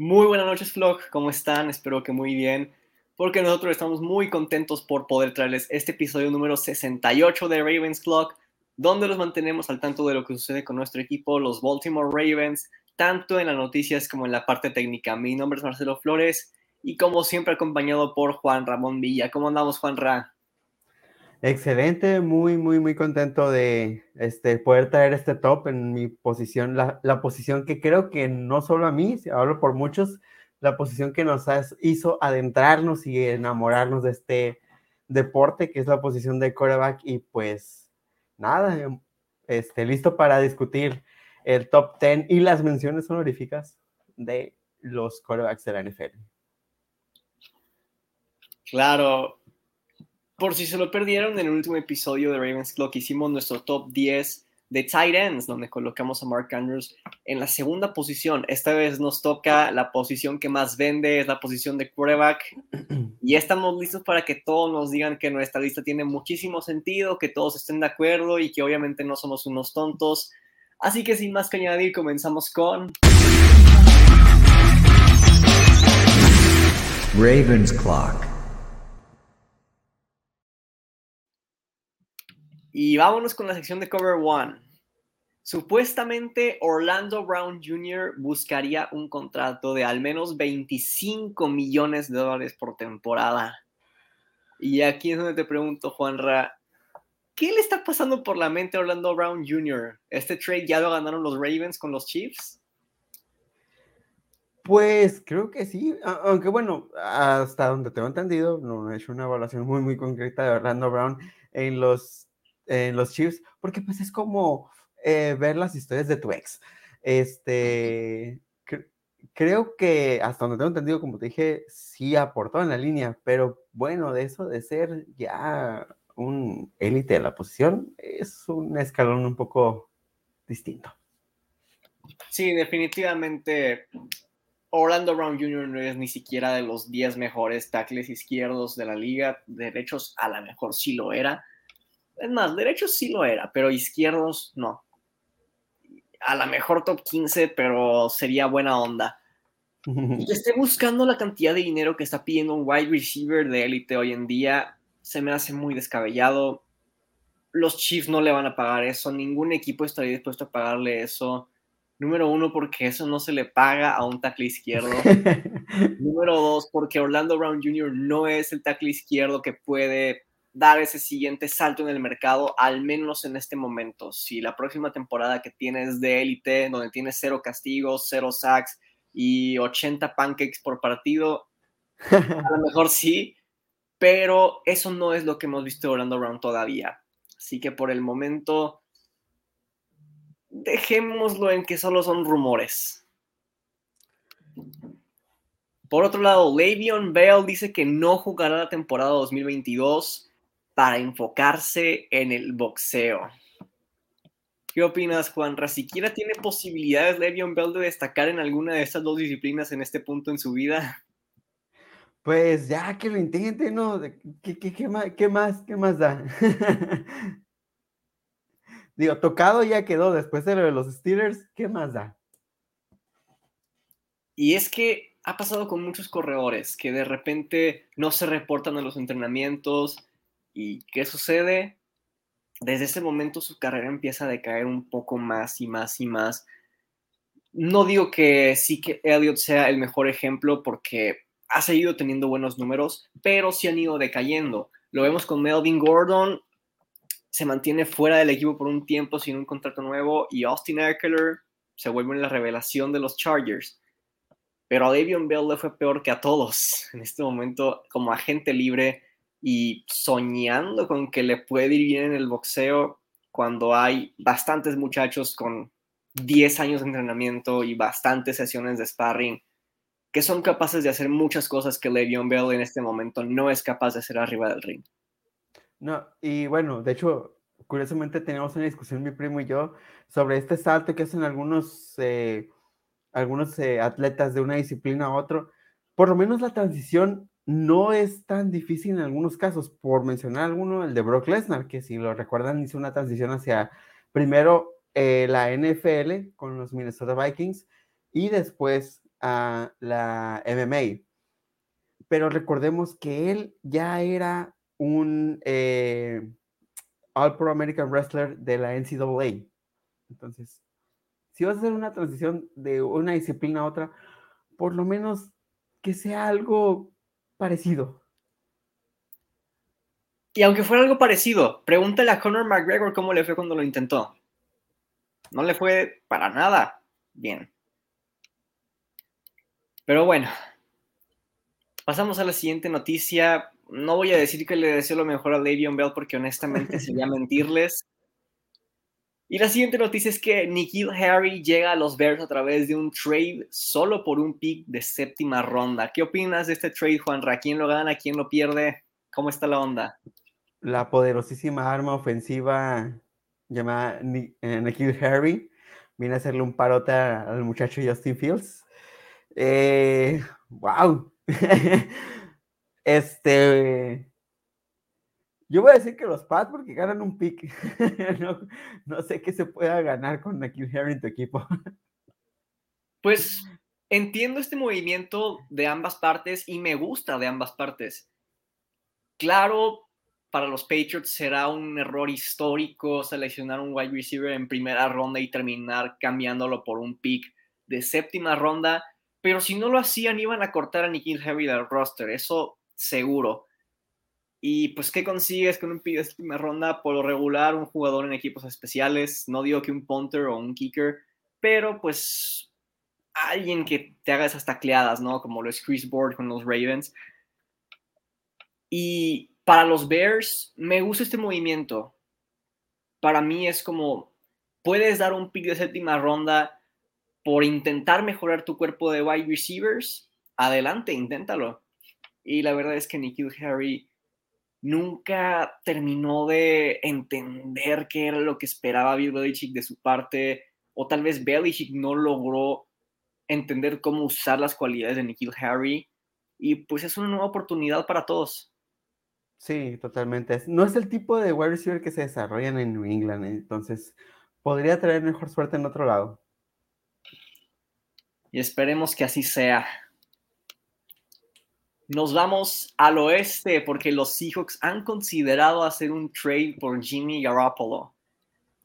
Muy buenas noches, Vlog. ¿Cómo están? Espero que muy bien, porque nosotros estamos muy contentos por poder traerles este episodio número 68 de Ravens Clock, donde los mantenemos al tanto de lo que sucede con nuestro equipo, los Baltimore Ravens, tanto en las noticias como en la parte técnica. Mi nombre es Marcelo Flores y como siempre acompañado por Juan Ramón Villa. ¿Cómo andamos, Juan Ra? Excelente, muy, muy, muy contento de este, poder traer este top en mi posición, la, la, posición que creo que no solo a mí, hablo por muchos, la posición que nos hizo adentrarnos y enamorarnos de este deporte, que es la posición de quarterback. Y pues nada, em, este, listo para discutir el top 10 y las menciones honoríficas de los quarterbacks de la NFL. Claro, por si se lo perdieron, en el último episodio de Ravens Clock hicimos nuestro top 10 de tight ends, donde colocamos a Mark Andrews en la segunda posición. Esta vez nos toca la posición que más vende, es la posición de quarterback. Y estamos listos para que todos nos digan que nuestra lista tiene muchísimo sentido, que todos estén de acuerdo y que obviamente no somos unos tontos. Así que sin más que añadir, comenzamos con... Ravens Clock. Y vámonos con la sección de Cover One. Supuestamente Orlando Brown Jr. buscaría un contrato de al menos 25 millones de dólares por temporada. Y aquí es donde te pregunto, Juanra, ¿qué le está pasando por la mente a Orlando Brown Jr.? ¿Este trade ya lo ganaron los Ravens con los Chiefs? Pues creo que sí, aunque bueno, hasta donde tengo entendido, no he hecho una evaluación muy, muy concreta de Orlando Brown en los en los Chiefs, porque pues es como eh, ver las historias de tu ex. Este, creo que hasta donde tengo entendido, como te dije, sí aportó en la línea, pero bueno, de eso de ser ya un élite de la posición, es un escalón un poco distinto. Sí, definitivamente. Orlando Brown Jr. no es ni siquiera de los 10 mejores tackles izquierdos de la liga. Derechos a lo mejor sí lo era es más, derechos sí lo era, pero izquierdos no. A lo mejor top 15, pero sería buena onda. Y que esté buscando la cantidad de dinero que está pidiendo un wide receiver de élite hoy en día, se me hace muy descabellado. Los Chiefs no le van a pagar eso, ningún equipo estaría dispuesto a pagarle eso. Número uno, porque eso no se le paga a un tackle izquierdo. Número dos, porque Orlando Brown Jr. no es el tackle izquierdo que puede dar ese siguiente salto en el mercado, al menos en este momento. Si la próxima temporada que tienes de élite, donde tienes cero castigos, cero sacks y 80 pancakes por partido, a lo mejor sí, pero eso no es lo que hemos visto de Orlando Brown todavía. Así que por el momento, dejémoslo en que solo son rumores. Por otro lado, Le'Veon Bell dice que no jugará la temporada 2022 para enfocarse en el boxeo. ¿Qué opinas, Juan? ¿Siquiera tiene posibilidades Le'Veon Bell de destacar en alguna de estas dos disciplinas en este punto en su vida? Pues ya que lo intente, ¿no? ¿Qué, más, qué más, qué más da? Digo, tocado ya quedó después de lo de los Steelers, ¿qué más da? Y es que ha pasado con muchos corredores que de repente no se reportan a los entrenamientos, ¿Y qué sucede? Desde ese momento su carrera empieza a decaer un poco más y más y más. No digo que sí que Elliot sea el mejor ejemplo porque ha seguido teniendo buenos números, pero sí han ido decayendo. Lo vemos con Melvin Gordon, se mantiene fuera del equipo por un tiempo sin un contrato nuevo y Austin Eckler se vuelve en la revelación de los Chargers. Pero a Davion Bell le fue peor que a todos. En este momento, como agente libre, y soñando con que le puede ir bien en el boxeo cuando hay bastantes muchachos con 10 años de entrenamiento y bastantes sesiones de sparring que son capaces de hacer muchas cosas que Le'Veon Bell en este momento no es capaz de hacer arriba del ring. No, y bueno, de hecho, curiosamente tenemos una discusión mi primo y yo sobre este salto que hacen algunos, eh, algunos eh, atletas de una disciplina a otro. Por lo menos la transición no es tan difícil en algunos casos. Por mencionar alguno, el de Brock Lesnar, que si lo recuerdan hizo una transición hacia primero eh, la NFL con los Minnesota Vikings y después a la MMA. Pero recordemos que él ya era un eh, All Pro American Wrestler de la NCAA. Entonces, si vas a hacer una transición de una disciplina a otra, por lo menos que sea algo parecido. Y aunque fuera algo parecido, pregúntale a Conor McGregor cómo le fue cuando lo intentó. No le fue para nada bien. Pero bueno, pasamos a la siguiente noticia. No voy a decir que le deseo lo mejor a Le'Veon Bell porque honestamente sería mentirles. Y la siguiente noticia es que Nikhil Harry llega a los Bears a través de un trade solo por un pick de séptima ronda. ¿Qué opinas de este trade, Juanra? ¿Quién lo gana? ¿Quién lo pierde? ¿Cómo está la onda? La poderosísima arma ofensiva llamada eh, Nikhil Harry viene a hacerle un parote al muchacho Justin Fields. Eh, ¡Wow! este yo voy a decir que los Pats porque ganan un pick. no, sé qué se pueda ganar con Nikhil Harry en tu equipo. pues entiendo este movimiento de ambas partes y me gusta de ambas partes. Claro, para los Patriots será un error histórico seleccionar un wide receiver en primera ronda y terminar cambiándolo por un pick de séptima ronda, pero si no lo hacían iban a cortar a Nikhil Harry del roster, eso seguro. Y pues, ¿qué consigues con un pick de primera ronda? Por lo regular, un jugador en equipos especiales. No digo que un punter o un kicker, pero pues alguien que te haga esas tacleadas, ¿no? Como lo es Chris Board con los Ravens. Y para los Bears, me gusta este movimiento. Para mí es como, puedes dar un pick de séptima ronda por intentar mejorar tu cuerpo de wide receivers. Adelante, inténtalo. Y la verdad es que Nikhil Harry nunca terminó de entender qué era lo que esperaba Bill Belichick de su parte, o tal vez Belichick no logró entender cómo usar las cualidades de Nikhil Harry, y pues es una nueva oportunidad para todos. Sí, totalmente. No es el tipo de wide receiver que se desarrollan en New England, entonces podría traer mejor suerte en otro lado. Y esperemos que así sea. Nos vamos al oeste porque los Seahawks han considerado hacer un trade por Jimmy Garoppolo.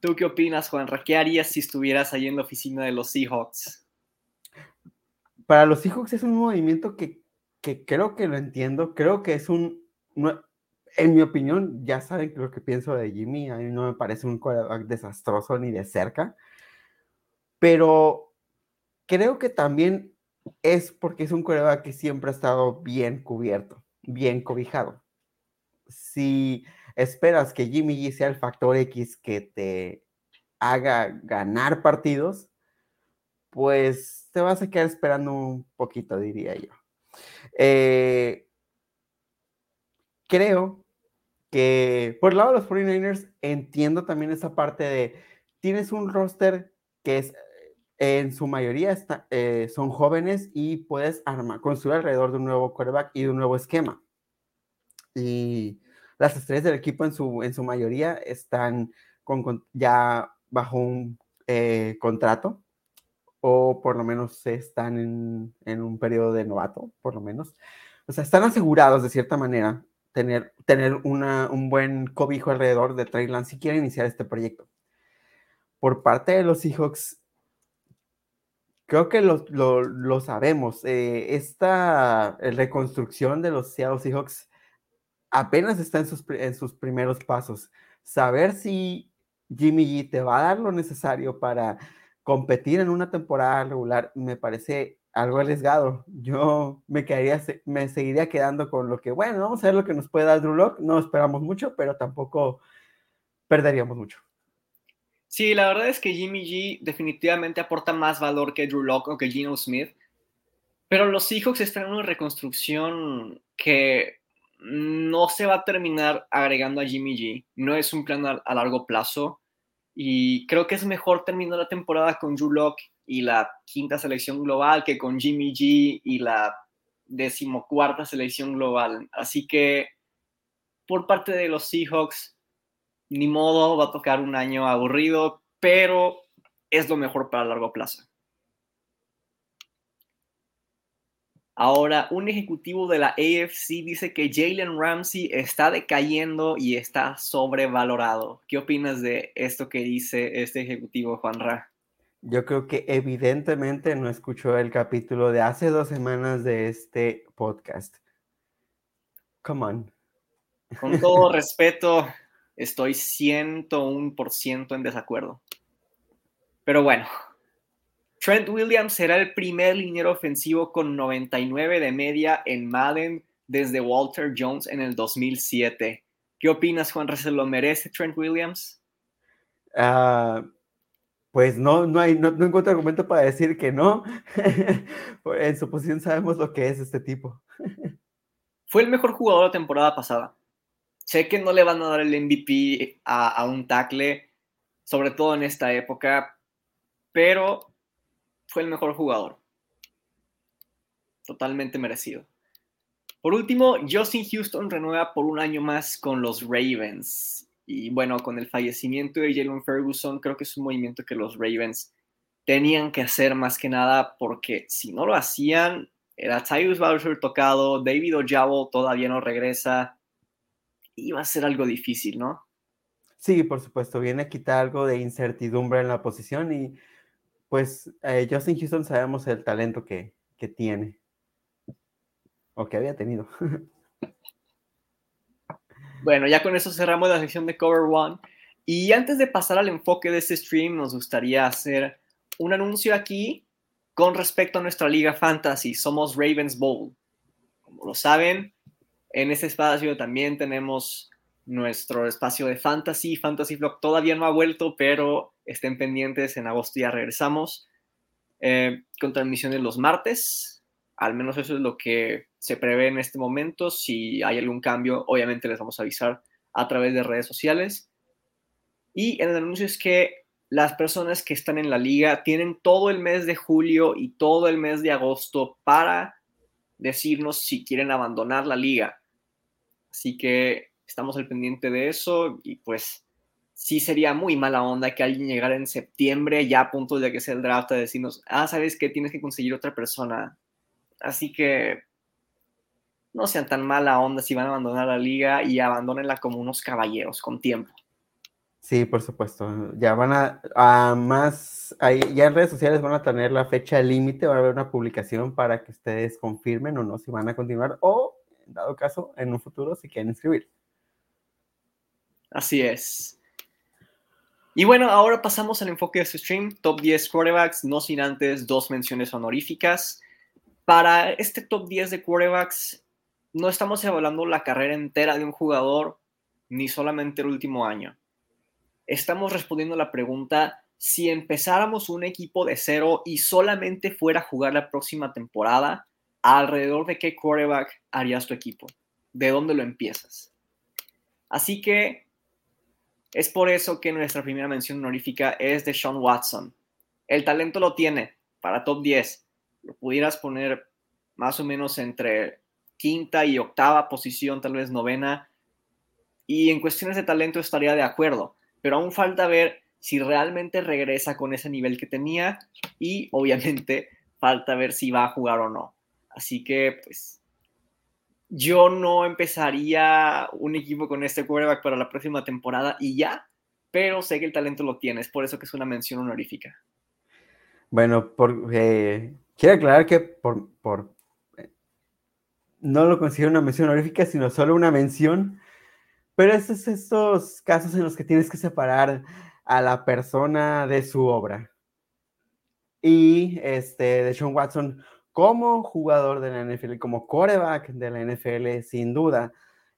¿Tú qué opinas, Juan? ¿Qué harías si estuvieras ahí en la oficina de los Seahawks? Para los Seahawks es un movimiento que, creo que lo entiendo. Creo que es un. en mi opinión, ya saben lo que pienso de Jimmy. A mí no me parece un desastroso ni de cerca. Pero creo que también es porque es un coreback que siempre ha estado bien cubierto, bien cobijado. Si esperas que Jimmy G sea el factor X que te haga ganar partidos, pues te vas a quedar esperando un poquito, diría yo. Eh, creo que por el lado de los 49ers entiendo también esa parte de tienes un roster que es en su mayoría eh, son jóvenes y puedes armar, construir alrededor de un nuevo quarterback y de un nuevo esquema. Y las estrellas del equipo en su, en su mayoría están con, ya bajo un eh, contrato o por lo menos están en, en, un periodo de novato, por lo menos. O sea, están asegurados de cierta manera tener, tener una, un buen cobijo alrededor de Trey Lance si quieren iniciar este proyecto. Por parte de los Seahawks, Creo que lo, sabemos. Eh, esta eh, reconstrucción de los Seattle Seahawks apenas está en sus, en sus primeros pasos. Saber si Jimmy G te va a dar lo necesario para competir en una temporada regular me parece algo arriesgado. Yo me quedaría, me seguiría quedando con lo que, bueno, vamos a ver lo que nos puede dar Drew Locke. No esperamos mucho, pero tampoco perderíamos mucho. Sí, la verdad es que Jimmy G definitivamente aporta más valor que Drew Locke o que Geno Smith. Pero los Seahawks están en una reconstrucción que no se va a terminar agregando a Jimmy G. No es un plan a, largo plazo. Y creo que es mejor terminar la temporada con Drew Locke y la quinta selección global que con Jimmy G y la decimocuarta selección global. Así que por parte de los Seahawks, ni modo, va a tocar un año aburrido, pero es lo mejor para largo plazo. Ahora, un ejecutivo de la AFC dice que Jalen Ramsey está decayendo y está sobrevalorado. ¿Qué opinas de esto que dice este ejecutivo, Juan Ra? Yo creo que evidentemente no escuchó el capítulo de hace dos semanas de este podcast. Come on. Con todo respeto, estoy 101% en desacuerdo. Pero bueno, Trent Williams será el primer liniero ofensivo con 99 de media en Madden desde Walter Jones en el 2007. ¿Qué opinas, Juan? ¿Se lo merece Trent Williams? Ah, pues no, no, hay, no, encuentro argumento para decir que no. en su posición sabemos lo que es este tipo. Fue el mejor jugador de la temporada pasada. Sé que no le van a dar el MVP a, un tackle, sobre todo en esta época, pero fue el mejor jugador. Totalmente merecido. Por último, Justin Houston renueva por un año más con los Ravens. Y bueno, con el fallecimiento de Jalen Ferguson, creo que es un movimiento que los Ravens tenían que hacer más que nada porque si no lo hacían, era Tyrus Bowser tocado, David Ojabo todavía no regresa, iba a ser algo difícil, ¿no? Sí, por supuesto, viene a quitar algo de incertidumbre en la posición y pues eh, Justin Houston sabemos el talento que, que tiene o que había tenido. Bueno, ya con eso cerramos la sección de Cover One. Y antes de pasar al enfoque de este stream, nos gustaría hacer un anuncio aquí con respecto a nuestra liga fantasy. Somos Ravens Bowl. Como lo saben, en este espacio también tenemos nuestro espacio de fantasy. Fantasy Vlog todavía no ha vuelto, pero estén pendientes. En agosto ya regresamos eh, con transmisiones los martes. Al menos eso es lo que se prevé en este momento. Si hay algún cambio, obviamente les vamos a avisar a través de redes sociales. Y en el anuncio es que las personas que están en la liga tienen todo el mes de julio y todo el mes de agosto para decirnos si quieren abandonar la liga. Así que estamos al pendiente de eso y pues sí sería muy mala onda que alguien llegara en septiembre ya a punto de que sea el draft a decirnos, ah, sabes que tienes que conseguir otra persona. Así que no sean tan mala onda si van a abandonar la liga y abandonenla como unos caballeros con tiempo. Sí, por supuesto. Ya van a, más, ahí, ya en redes sociales van a tener la fecha límite, va a haber una publicación para que ustedes confirmen o no si van a continuar o, dado caso, en un futuro si quieren inscribir. Así es. Y bueno, ahora pasamos al enfoque de este stream, top 10 quarterbacks, no sin antes dos menciones honoríficas. Para este top 10 de quarterbacks, no estamos evaluando la carrera entera de un jugador ni solamente el último año. Estamos respondiendo la pregunta si empezáramos un equipo de cero y solamente fuera a jugar la próxima temporada, alrededor de qué quarterback harías tu equipo, de dónde lo empiezas. Así que es por eso que nuestra primera mención honorífica es de Sean Watson. El talento lo tiene para top 10. Lo pudieras poner más o menos entre quinta y octava posición, tal vez novena. Y en cuestiones de talento estaría de acuerdo, pero aún falta ver si realmente regresa con ese nivel que tenía y obviamente falta ver si va a jugar o no. Así que pues yo no empezaría un equipo con este quarterback para la próxima temporada y ya, pero sé que el talento lo tiene, es por eso que es una mención honorífica. Bueno, por, eh, quiero aclarar que por, por no lo considero una mención honorífica, sino solo una mención. Pero es estos casos en los que tienes que separar a la persona de su obra. Y este, de Sean Watson, como jugador de la NFL, como quarterback de la NFL, sin duda,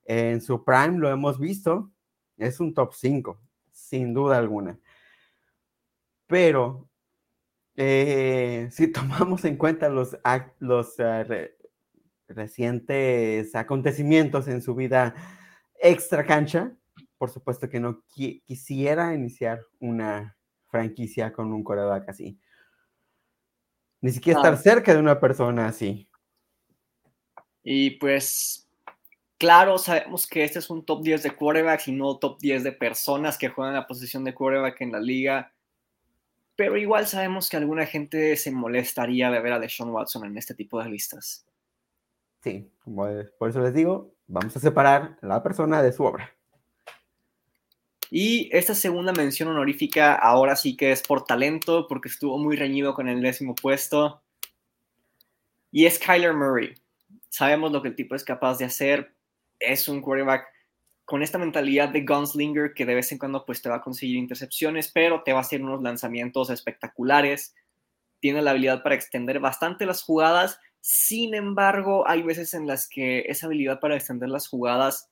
en su prime lo hemos visto, es un top 5, sin duda alguna. Pero eh, si tomamos en cuenta los, uh, recientes acontecimientos en su vida extra cancha, por supuesto que no quisiera iniciar una franquicia con un coreback así. Ni siquiera estar cerca de una persona así. Y pues, claro, sabemos que este es un top 10 de quarterbacks y no top 10 de personas que juegan la posición de quarterback en la liga. Pero igual sabemos que alguna gente se molestaría de ver a Deshaun Watson en este tipo de listas. Sí, por eso les digo, vamos a separar la persona de su obra. Y esta segunda mención honorífica ahora sí que es por talento, porque estuvo muy reñido con el décimo puesto. Y es Kyler Murray. Sabemos lo que el tipo es capaz de hacer. Es un quarterback con esta mentalidad de gunslinger que de vez en cuando pues te va a conseguir intercepciones, pero te va a hacer unos lanzamientos espectaculares. Tiene la habilidad para extender bastante las jugadas. Sin embargo, hay veces en las que esa habilidad para extender las jugadas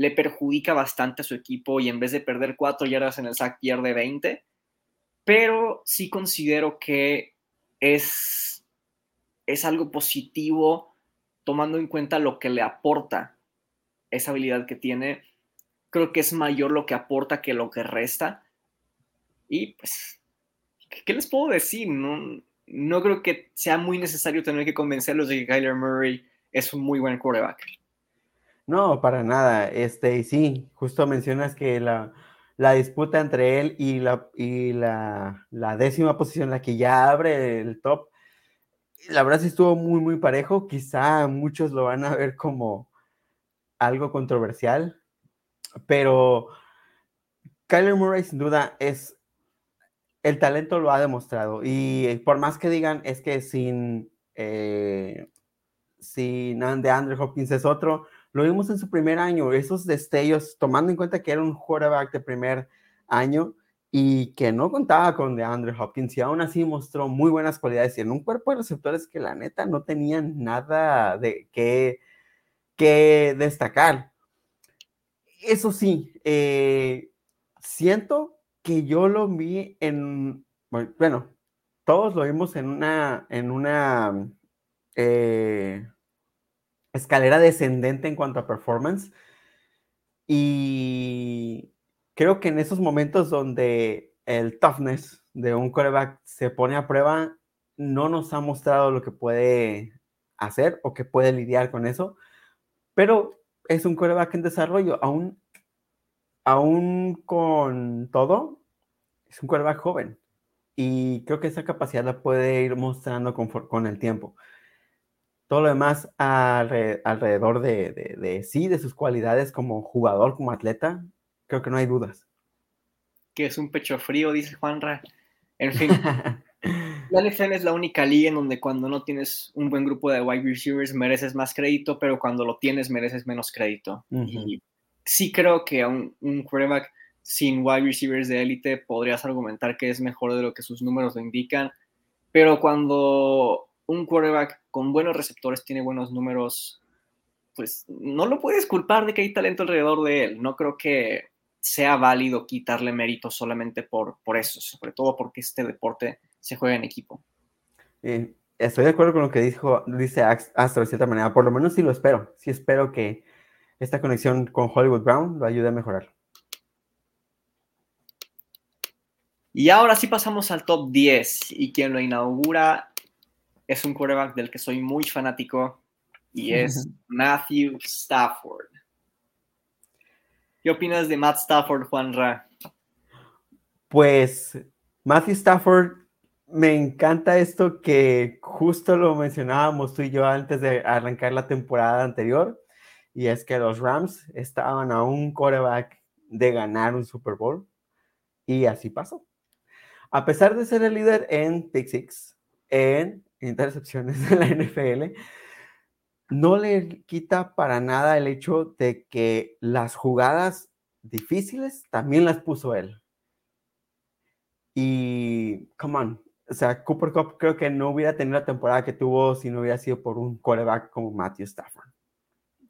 le perjudica bastante a su equipo y en vez de perder cuatro yardas en el sack pierde 20. Pero sí considero que es, es algo positivo tomando en cuenta lo que le aporta esa habilidad que tiene. Creo que es mayor lo que aporta que lo que resta. Y pues, ¿qué les puedo decir? No, no creo que sea muy necesario tener que convencerlos de que Kyler Murray es un muy buen quarterback. No, para nada. Este, y sí, justo mencionas que la, disputa entre él y la, y la, décima posición, la que ya abre el top, la verdad sí estuvo muy, muy parejo. Quizá muchos lo van a ver como algo controversial, pero Kyler Murray sin duda es, el talento lo ha demostrado y por más que digan es que sin, eh, sin de Andrew Hopkins es otro, lo vimos en su primer año, esos destellos, tomando en cuenta que era un quarterback de primer año y que no contaba con DeAndre Hopkins y aún así mostró muy buenas cualidades y en un cuerpo de receptores que la neta no tenían nada de que, que destacar. Eso sí, eh, siento que yo lo vi en, bueno, todos lo vimos en una, en una, eh, escalera descendente en cuanto a performance. Y creo que en esos momentos donde el toughness de un coreback se pone a prueba, no nos ha mostrado lo que puede hacer o que puede lidiar con eso. Pero es un coreback en desarrollo, aún, aún con todo, es un coreback joven. Y creo que esa capacidad la puede ir mostrando con, con el tiempo. Todo lo demás alrededor de, sí, de sus cualidades como jugador, como atleta, creo que no hay dudas. Que es un pecho frío, dice Juanra. En fin, la NFL es la única liga en donde cuando no tienes un buen grupo de wide receivers mereces más crédito, pero cuando lo tienes mereces menos crédito. Y sí creo que un, un quarterback sin wide receivers de élite podrías argumentar que es mejor de lo que sus números lo indican, pero cuando un quarterback con buenos receptores tiene buenos números, pues no lo puedes culpar de que hay talento alrededor de él. No creo que sea válido quitarle mérito solamente por, por eso, sobre todo porque este deporte se juega en equipo. Eh, estoy de acuerdo con lo que dijo, dice Astro de cierta manera, por lo menos sí lo espero, sí espero que esta conexión con Hollywood Brown lo ayude a mejorar. Y ahora sí pasamos al top 10 y quien lo inaugura es un quarterback del que soy muy fanático y es Matthew Stafford. ¿Qué opinas de Matt Stafford, Juan Ra? Pues Matthew Stafford, me encanta esto que justo lo mencionábamos tú y yo antes de arrancar la temporada anterior, y es que los Rams estaban a un quarterback de ganar un Super Bowl, y así pasó. A pesar de ser el líder en pick six, en intercepciones de la NFL, no le quita para nada el hecho de que las jugadas difíciles también las puso él. Y, come on, o sea, Cooper Cup creo que no hubiera tenido la temporada que tuvo si no hubiera sido por un quarterback como Matthew Stafford.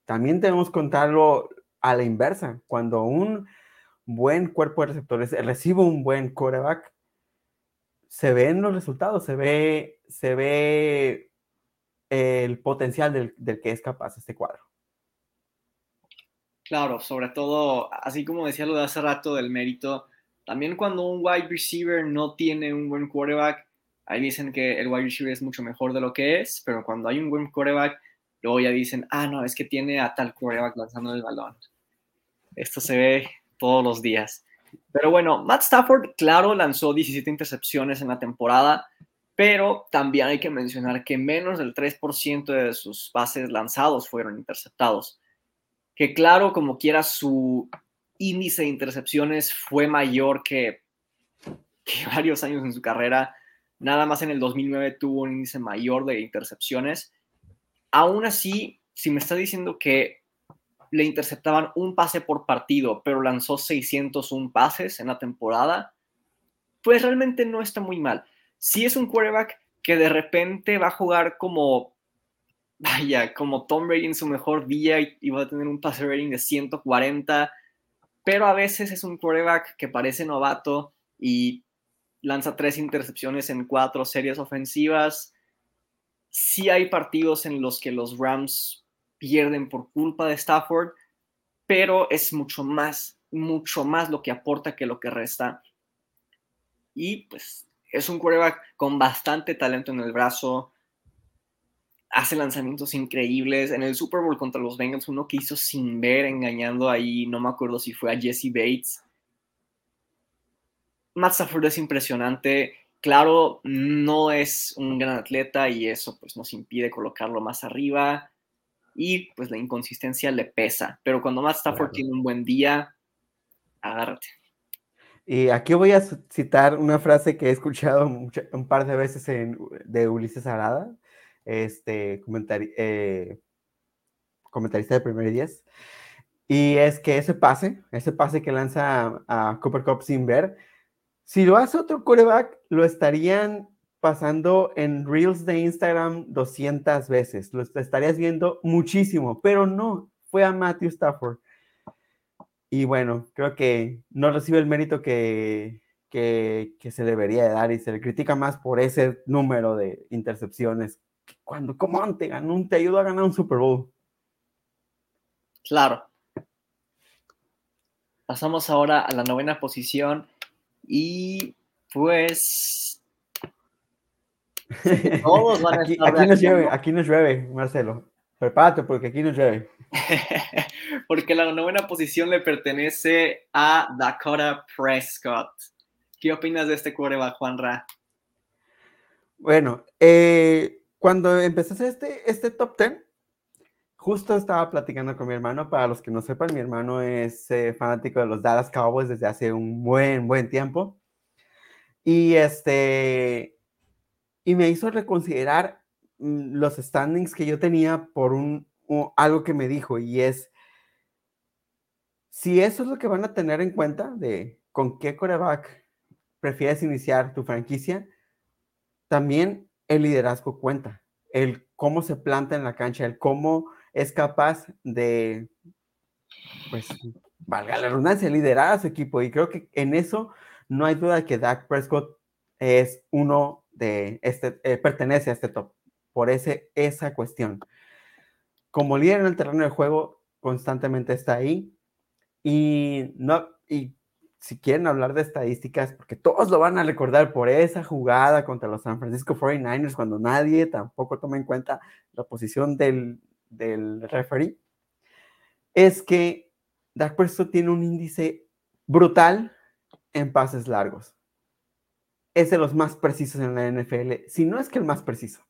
También tenemos que contarlo a la inversa. Cuando un buen cuerpo de receptores recibe un buen quarterback, se ven los resultados, se ve, se ve el potencial del, que es capaz este cuadro. Claro, sobre todo, así como decía lo de hace rato del mérito, también cuando un wide receiver no tiene un buen quarterback, ahí dicen que el wide receiver es mucho mejor de lo que es, pero cuando hay un buen quarterback, luego ya dicen, ah, no, es que tiene a tal quarterback lanzando el balón. Esto se ve todos los días. Pero bueno, Matt Stafford, claro, lanzó 17 intercepciones en la temporada, pero también hay que mencionar que menos del 3% de sus pases lanzados fueron interceptados. Que claro, como quiera, su índice de intercepciones fue mayor que, varios años en su carrera. Nada más en el 2009 tuvo un índice mayor de intercepciones. Aún así, si me está diciendo que le interceptaban un pase por partido, pero lanzó 601 pases en la temporada, pues realmente no está muy mal. Si es un quarterback que de repente va a jugar como, vaya, como Tom Brady en su mejor día y, va a tener un pase rating de 140, pero a veces es un quarterback que parece novato y lanza tres intercepciones en cuatro series ofensivas. Sí hay partidos en los que los Rams pierden por culpa de Stafford, pero es mucho más, mucho más lo que aporta que lo que resta. Y pues es un quarterback con bastante talento en el brazo, hace lanzamientos increíbles. En el Super Bowl contra los Bengals, uno que hizo sin ver, engañando ahí, no me acuerdo si fue a Jesse Bates. Matt Stafford es impresionante. Claro, no es un gran atleta y eso pues nos impide colocarlo más arriba y pues la inconsistencia le pesa. Pero cuando Matt Stafford tiene un buen día, agárrate. Y aquí voy a citar una frase que he escuchado un par de veces en, de Ulises Arada, este eh, comentarista de Primer 10. Y es que ese pase, ese pase que lanza a, Cooper Cup sin ver, si lo hace otro quarterback, lo estarían pasando en Reels de Instagram 200 veces. Lo estarías viendo muchísimo, pero no, fue a Matthew Stafford. Y bueno, creo que no recibe el mérito que, que, se debería de dar y se le critica más por ese número de intercepciones. Cuando, ¿cómo te ganó, te ayudó a ganar un Super Bowl? Claro. Pasamos ahora a la novena posición y pues Todos van a aquí, aquí, nos llueve, aquí nos llueve, Marcelo. Prepárate porque aquí nos llueve. porque la novena posición le pertenece a Dakota Prescott. ¿Qué opinas de este quarterback, Juan Ra? Bueno, eh, cuando empezaste este, este top 10, justo estaba platicando con mi hermano. Para los que no sepan, mi hermano es eh, fanático de los Dallas Cowboys desde hace un buen, buen tiempo. Y este, y me hizo reconsiderar mm, los standings que yo tenía por un, algo que me dijo y es si eso es lo que van a tener en cuenta de con qué coreback prefieres iniciar tu franquicia, también el liderazgo cuenta, el cómo se planta en la cancha, el cómo es capaz de, pues, valga la redundancia, liderar a su equipo. Y creo que en eso no hay duda que Dak Prescott es uno de este, eh, pertenece a este top, por ese, esa cuestión. Como líder en el terreno de juego, constantemente está ahí. Y, no, y si quieren hablar de estadísticas, porque todos lo van a recordar por esa jugada contra los San Francisco 49ers, cuando nadie tampoco toma en cuenta la posición del, del referee, es que Dak Prescott tiene un índice brutal en pases largos es de los más precisos en la NFL, si no es que el más preciso.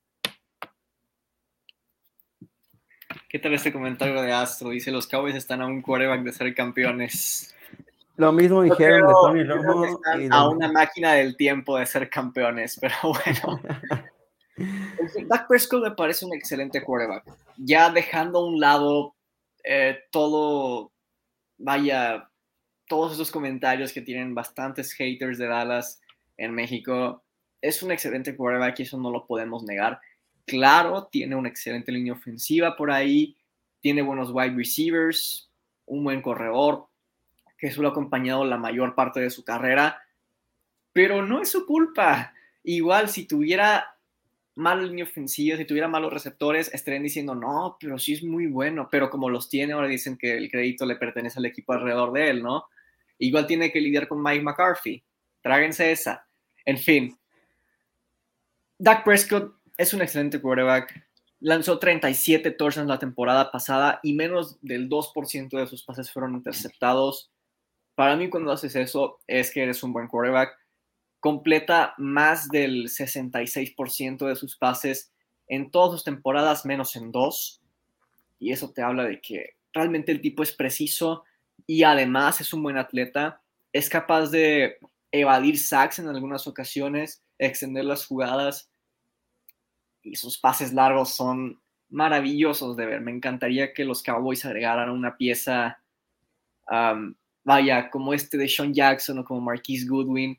¿Qué tal este comentario de Astro? Dice, los Cowboys están a un quarterback de ser campeones. Lo mismo dijeron de Tony Romo. A una máquina del tiempo de ser campeones, pero bueno. Dak Prescott me parece un excelente quarterback. Ya dejando a un lado eh, todo, vaya, todos esos comentarios que tienen bastantes haters de Dallas en México. Es un excelente quarterback y eso no lo podemos negar. Claro, tiene una excelente línea ofensiva por ahí, tiene buenos wide receivers, un buen corredor, que eso lo ha acompañado la mayor parte de su carrera, pero no es su culpa. Igual, si tuviera mala línea ofensiva, si tuviera malos receptores, estarían diciendo, no, pero sí es muy bueno, pero como los tiene, ahora dicen que el crédito le pertenece al equipo alrededor de él, ¿no? Igual tiene que lidiar con Mike McCarthy. Tráguense esa. En fin, Dak Prescott es un excelente quarterback. Lanzó 37 touchdowns la temporada pasada y menos del 2% de sus pases fueron interceptados. Para mí, cuando haces eso, es que eres un buen quarterback. completa más del 66% de sus pases en todas sus temporadas, menos en dos. Y eso te habla de que realmente el tipo es preciso y además es un buen atleta. Es capaz de evadir sacks en algunas ocasiones, extender las jugadas y sus pases largos son maravillosos de ver. Me encantaría que los Cowboys agregaran una pieza, vaya, como este de Sean Jackson o como Marquise Goodwin,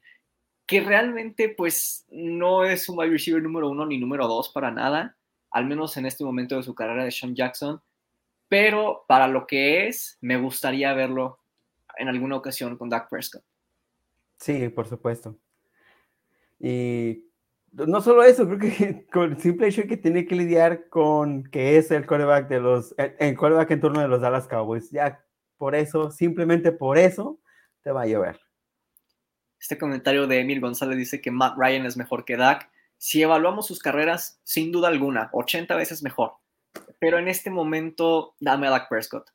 que realmente pues no es un wide receiver número uno ni número dos para nada, al menos en este momento de su carrera de Sean Jackson, pero para lo que es, me gustaría verlo en alguna ocasión con Dak Prescott. Sí, por supuesto. Y no solo eso, creo que con el simple hecho que tiene que lidiar con que es el quarterback de los, el quarterback en turno de los Dallas Cowboys, ya por eso, simplemente por eso, te va a llover. Este comentario de Emil González dice que Matt Ryan es mejor que Dak. Si evaluamos sus carreras, sin duda alguna, 80 veces mejor. Pero en este momento, dame a Dak Prescott.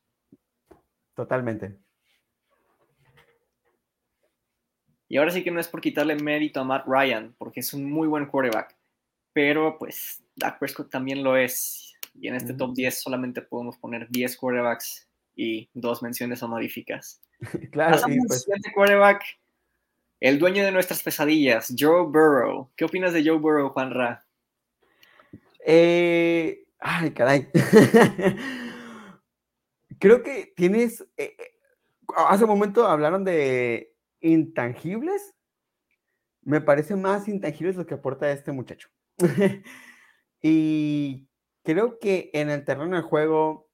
Totalmente. Y ahora sí que no es por quitarle mérito a Matt Ryan, porque es un muy buen quarterback, pero pues Dak Prescott también lo es. Y en este top 10 solamente podemos poner 10 quarterbacks y dos menciones honoríficas. claro, sí, pues. siguiente quarterback, el dueño de nuestras pesadillas, Joe Burrow. ¿Qué opinas de Joe Burrow, Juan Ra? Eh, ay, caray. Creo que tienes. Eh, eh, hace un momento hablaron de intangibles, me parece más intangibles lo que aporta este muchacho. y creo que en el terreno del juego,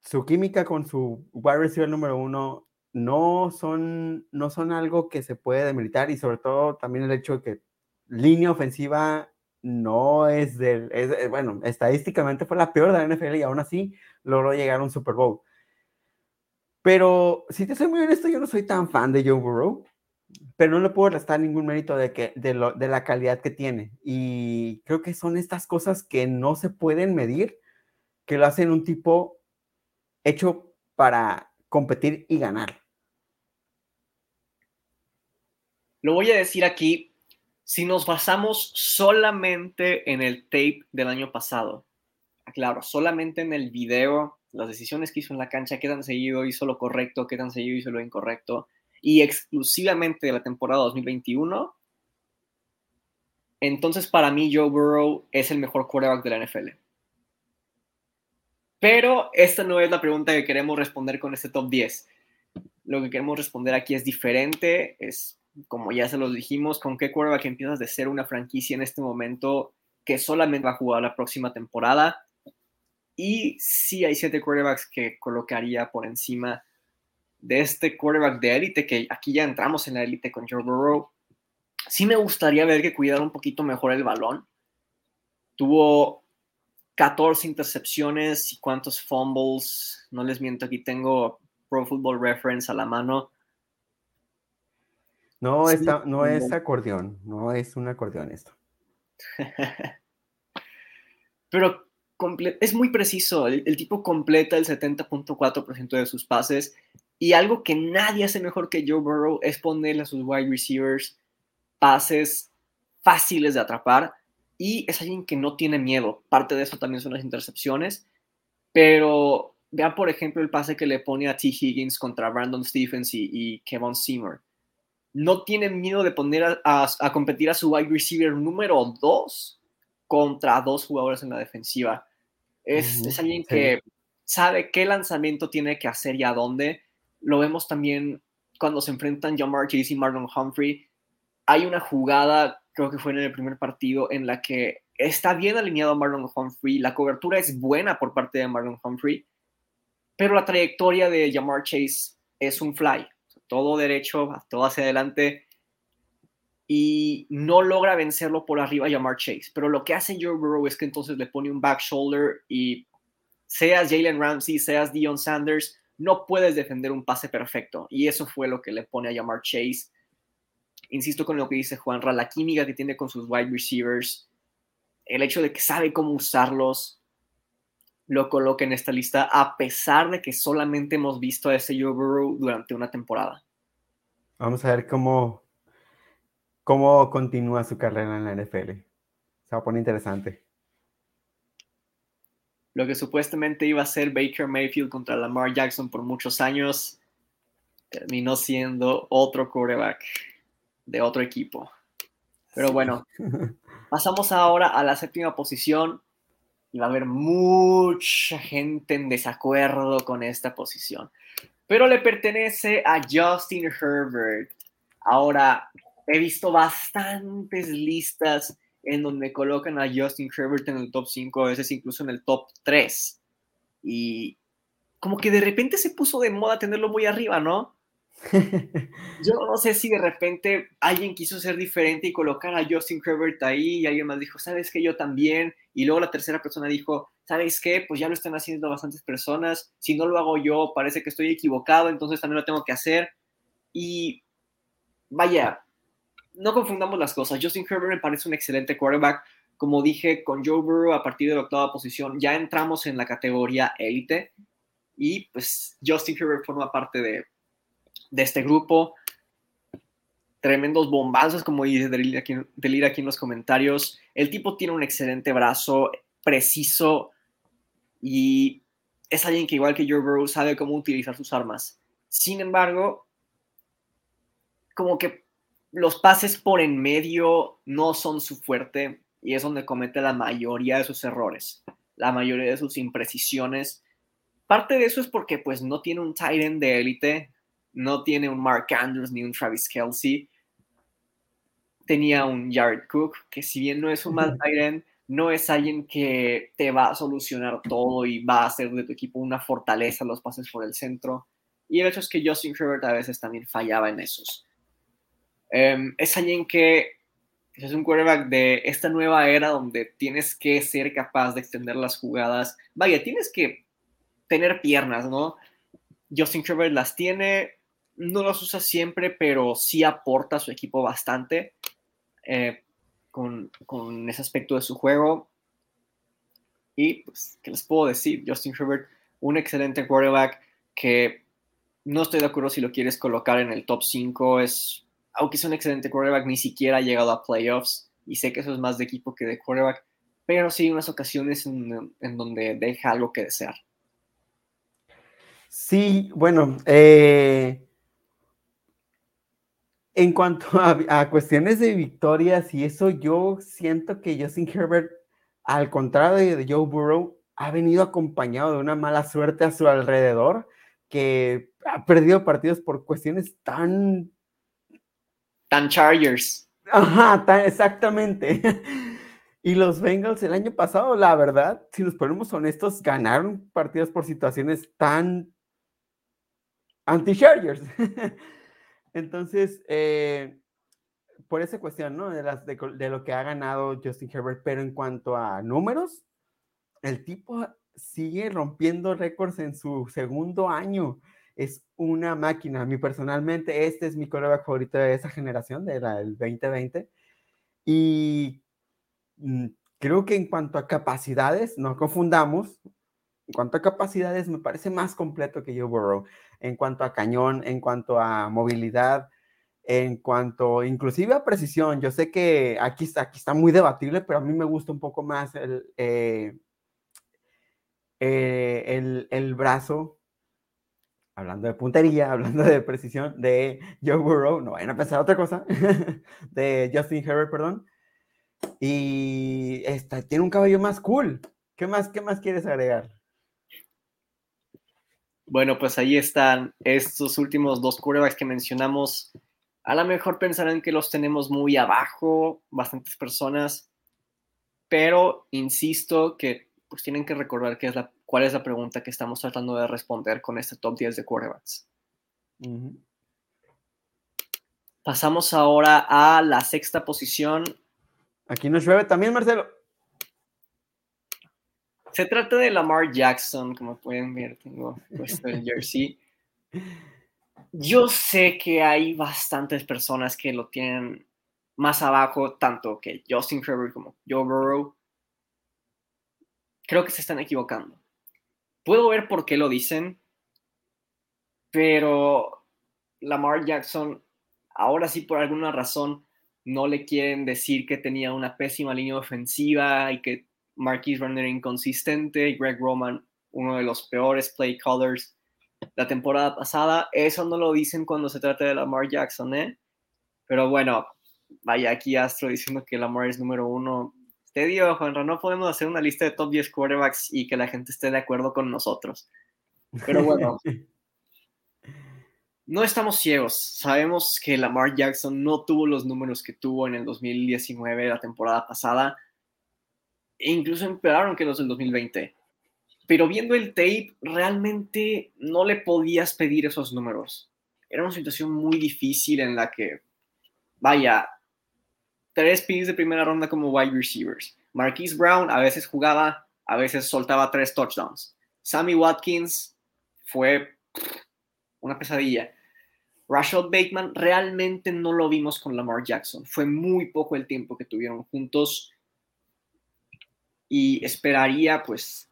su química con su wide receiver número uno no son, no son algo que se puede demilitar y sobre todo también el hecho de que línea ofensiva no es del, bueno, estadísticamente fue la peor de la NFL y aún así logró llegar a un Super Bowl. Pero si te soy muy honesto, yo no soy tan fan de Joe Burrow, pero no le puedo restar ningún mérito de, que, de, lo, de la calidad que tiene. Y creo que son estas cosas que no se pueden medir, que lo hacen un tipo hecho para competir y ganar. Lo voy a decir aquí, si nos basamos solamente en el tape del año pasado, claro, solamente en el video las decisiones que hizo en la cancha, qué tan seguido hizo lo correcto, qué tan seguido hizo lo incorrecto, y exclusivamente de la temporada 2021, entonces para mí Joe Burrow es el mejor quarterback de la NFL. Pero esta no es la pregunta que queremos responder con este top 10. Lo que queremos responder aquí es diferente, es como ya se los dijimos, con qué quarterback empiezas de ser una franquicia en este momento que solamente va a jugar la próxima temporada y sí hay siete quarterbacks que colocaría por encima de este quarterback de élite, que aquí ya entramos en la élite con Joe Burrow. Sí me gustaría ver que cuidara un poquito mejor el balón. Tuvo 14 intercepciones y cuántos fumbles. No les miento, aquí tengo Pro Football Reference a la mano. No, no es acordeón, no es un acordeón esto. Pero es muy preciso, el, tipo completa el 70.4% de sus pases y algo que nadie hace mejor que Joe Burrow es ponerle a sus wide receivers pases fáciles de atrapar y es alguien que no tiene miedo. Parte de eso también son las intercepciones, pero vean por ejemplo el pase que le pone a T. Higgins contra Brandon Stephens y, Kevin Seymour. No tiene miedo de poner a, competir a su wide receiver número 2 contra dos jugadores en la defensiva. Es, alguien que sabe qué lanzamiento tiene que hacer y a dónde. Lo vemos también cuando se enfrentan Jamar Chase y Marlon Humphrey. Hay una jugada, creo que fue en el primer partido, en la que está bien alineado Marlon Humphrey. La cobertura es buena por parte de Marlon Humphrey, pero la trayectoria de Jamar Chase es un fly. Todo derecho, todo hacia adelante y no logra vencerlo por arriba Jamar Chase. Pero lo que hace Joe Burrow es que entonces le pone un back shoulder y seas Jalen Ramsey, seas Dion Sanders, no puedes defender un pase perfecto. Y eso fue lo que le pone a Jamar Chase. Insisto con lo que dice Juanra, la química que tiene con sus wide receivers, el hecho de que sabe cómo usarlos, lo coloca en esta lista, a pesar de que solamente hemos visto a ese Joe Burrow durante una temporada. Vamos a ver cómo cómo continúa su carrera en la NFL. Se va a poner interesante. Lo que supuestamente iba a ser Baker Mayfield contra Lamar Jackson por muchos años, terminó siendo otro quarterback de otro equipo. Pero bueno, pasamos ahora a la séptima posición y va a haber mucha gente en desacuerdo con esta posición. Pero le pertenece a Justin Herbert. Ahora, he visto bastantes listas en donde colocan a Justin Herbert en el top 5, a veces incluso en el top 3. Y como que de repente se puso de moda tenerlo muy arriba, ¿no? Yo no sé si de repente alguien quiso ser diferente y colocar a Justin Herbert ahí y alguien más dijo, ¿sabes qué? Yo también. Y luego la tercera persona dijo, ¿sabes qué? Pues ya lo están haciendo bastantes personas. Si no lo hago yo, parece que estoy equivocado, entonces también lo tengo que hacer. Y vaya, no confundamos las cosas. Justin Herbert me parece un excelente quarterback. Como dije, con Joe Burrow a partir de la octava posición ya entramos en la categoría élite. Y pues Justin Herbert forma parte de, de este grupo. Tremendos bombazos, como dice Delir aquí, aquí en los comentarios. El tipo tiene un excelente brazo, preciso, y es alguien que igual que Joe Burrow sabe cómo utilizar sus armas. Sin embargo, como que los pases por en medio no son su fuerte y es donde comete la mayoría de sus errores, la mayoría de sus imprecisiones. Parte de eso es porque pues no tiene un tight end de élite, no tiene un Mark Andrews ni un Travis Kelsey. Tenía un Jared Cook, que si bien no es un mal tight end, no es alguien que te va a solucionar todo y va a hacer de tu equipo una fortaleza los pases por el centro. Y el hecho es que Justin Herbert a veces también fallaba en esos. Em, es alguien que es un quarterback de esta nueva era donde tienes que ser capaz de extender las jugadas. Vaya, tienes que tener piernas, ¿no? Justin Herbert las tiene, no las usa siempre, pero sí aporta a su equipo bastante eh, con, con, ese aspecto de su juego. Y pues, ¿qué les puedo decir? Justin Herbert, un excelente quarterback que no estoy de acuerdo si lo quieres colocar en el top 5, es aunque es un excelente quarterback, ni siquiera ha llegado a playoffs. Y sé que eso es más de equipo que de quarterback. Pero sí, unas ocasiones en, donde deja algo que desear. Sí, bueno, eh, en cuanto a, cuestiones de victorias y eso, yo siento que Justin Herbert, al contrario de Joe Burrow, ha venido acompañado de una mala suerte a su alrededor, que ha perdido partidos por cuestiones tan Tan Chargers. Ajá, exactamente. Y los Bengals el año pasado, la verdad, si nos ponemos honestos, ganaron partidos por situaciones tan anti-Chargers. Entonces, eh, por esa cuestión, ¿no? De, las, de, lo que ha ganado Justin Herbert, pero en cuanto a números, el tipo sigue rompiendo récords en su segundo año es una máquina. A mí personalmente, este es mi coreback favorito de esa generación, de del 2020. Y mm, creo que en cuanto a capacidades, no confundamos, en cuanto a capacidades, me parece más completo que Joe Burrow. En cuanto a cañón, en cuanto a movilidad, en cuanto inclusive a precisión. Yo sé que aquí está, aquí está muy debatible, pero a mí me gusta un poco más el, eh, eh, el, el brazo hablando de puntería, hablando de precisión, de Joe Burrow, no vayan a pensar otra cosa, de Justin Herbert, perdón. Y esta, tiene un cabello más cool. ¿Qué más, qué más quieres agregar? Bueno, pues ahí están estos últimos dos quarterbacks que mencionamos. A lo mejor pensarán que los tenemos muy abajo, bastantes personas, pero insisto que pues tienen que recordar que es la cuál es la pregunta que estamos tratando de responder con este top 10 de quarterbacks. Pasamos ahora a la sexta posición. Aquí nos llueve también, Marcelo. Se trata de Lamar Jackson, como pueden ver, tengo puesto el jersey. Yo sé que hay bastantes personas que lo tienen más abajo, tanto que Justin Herbert como Joe Burrow. Creo que se están equivocando. Puedo ver por qué lo dicen, pero Lamar Jackson, ahora sí por alguna razón, no le quieren decir que tenía una pésima línea ofensiva y que Marquis Runner inconsistente y Greg Roman uno de los peores play callers la temporada pasada. Eso no lo dicen cuando se trata de Lamar Jackson, ¿eh? Pero bueno, vaya aquí Astro diciendo que Lamar es número uno. Te digo, Juanra, no podemos hacer una lista de top 10 quarterbacks y que la gente esté de acuerdo con nosotros. Pero bueno, no estamos ciegos. Sabemos que Lamar Jackson no tuvo los números que tuvo en el 2019, la temporada pasada. E incluso empeoraron que los del 2020. Pero viendo el tape, realmente no le podías pedir esos números. Era una situación muy difícil en la que, vaya, tres pins de primera ronda como wide receivers. Marquise Brown a veces jugaba, a veces soltaba tres touchdowns. Sammy Watkins fue una pesadilla. Rashad Bateman realmente no lo vimos con Lamar Jackson. Fue muy poco el tiempo que tuvieron juntos y esperaría pues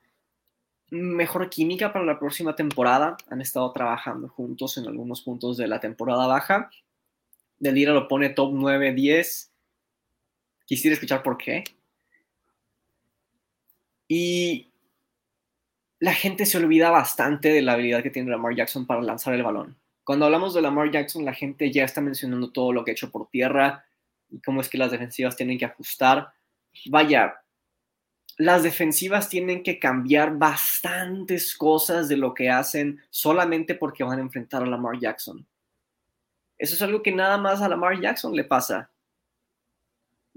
mejor química para la próxima temporada. Han estado trabajando juntos en algunos puntos de la temporada baja. Delira lo pone top 9, 10. Quisiera escuchar por qué. Y la gente se olvida bastante de la habilidad que tiene Lamar Jackson para lanzar el balón. Cuando hablamos de Lamar Jackson, la gente ya está mencionando todo lo que ha hecho por tierra y cómo es que las defensivas tienen que ajustar. Vaya, las defensivas tienen que cambiar bastantes cosas de lo que hacen solamente porque van a enfrentar a Lamar Jackson. Eso es algo que nada más a Lamar Jackson le pasa.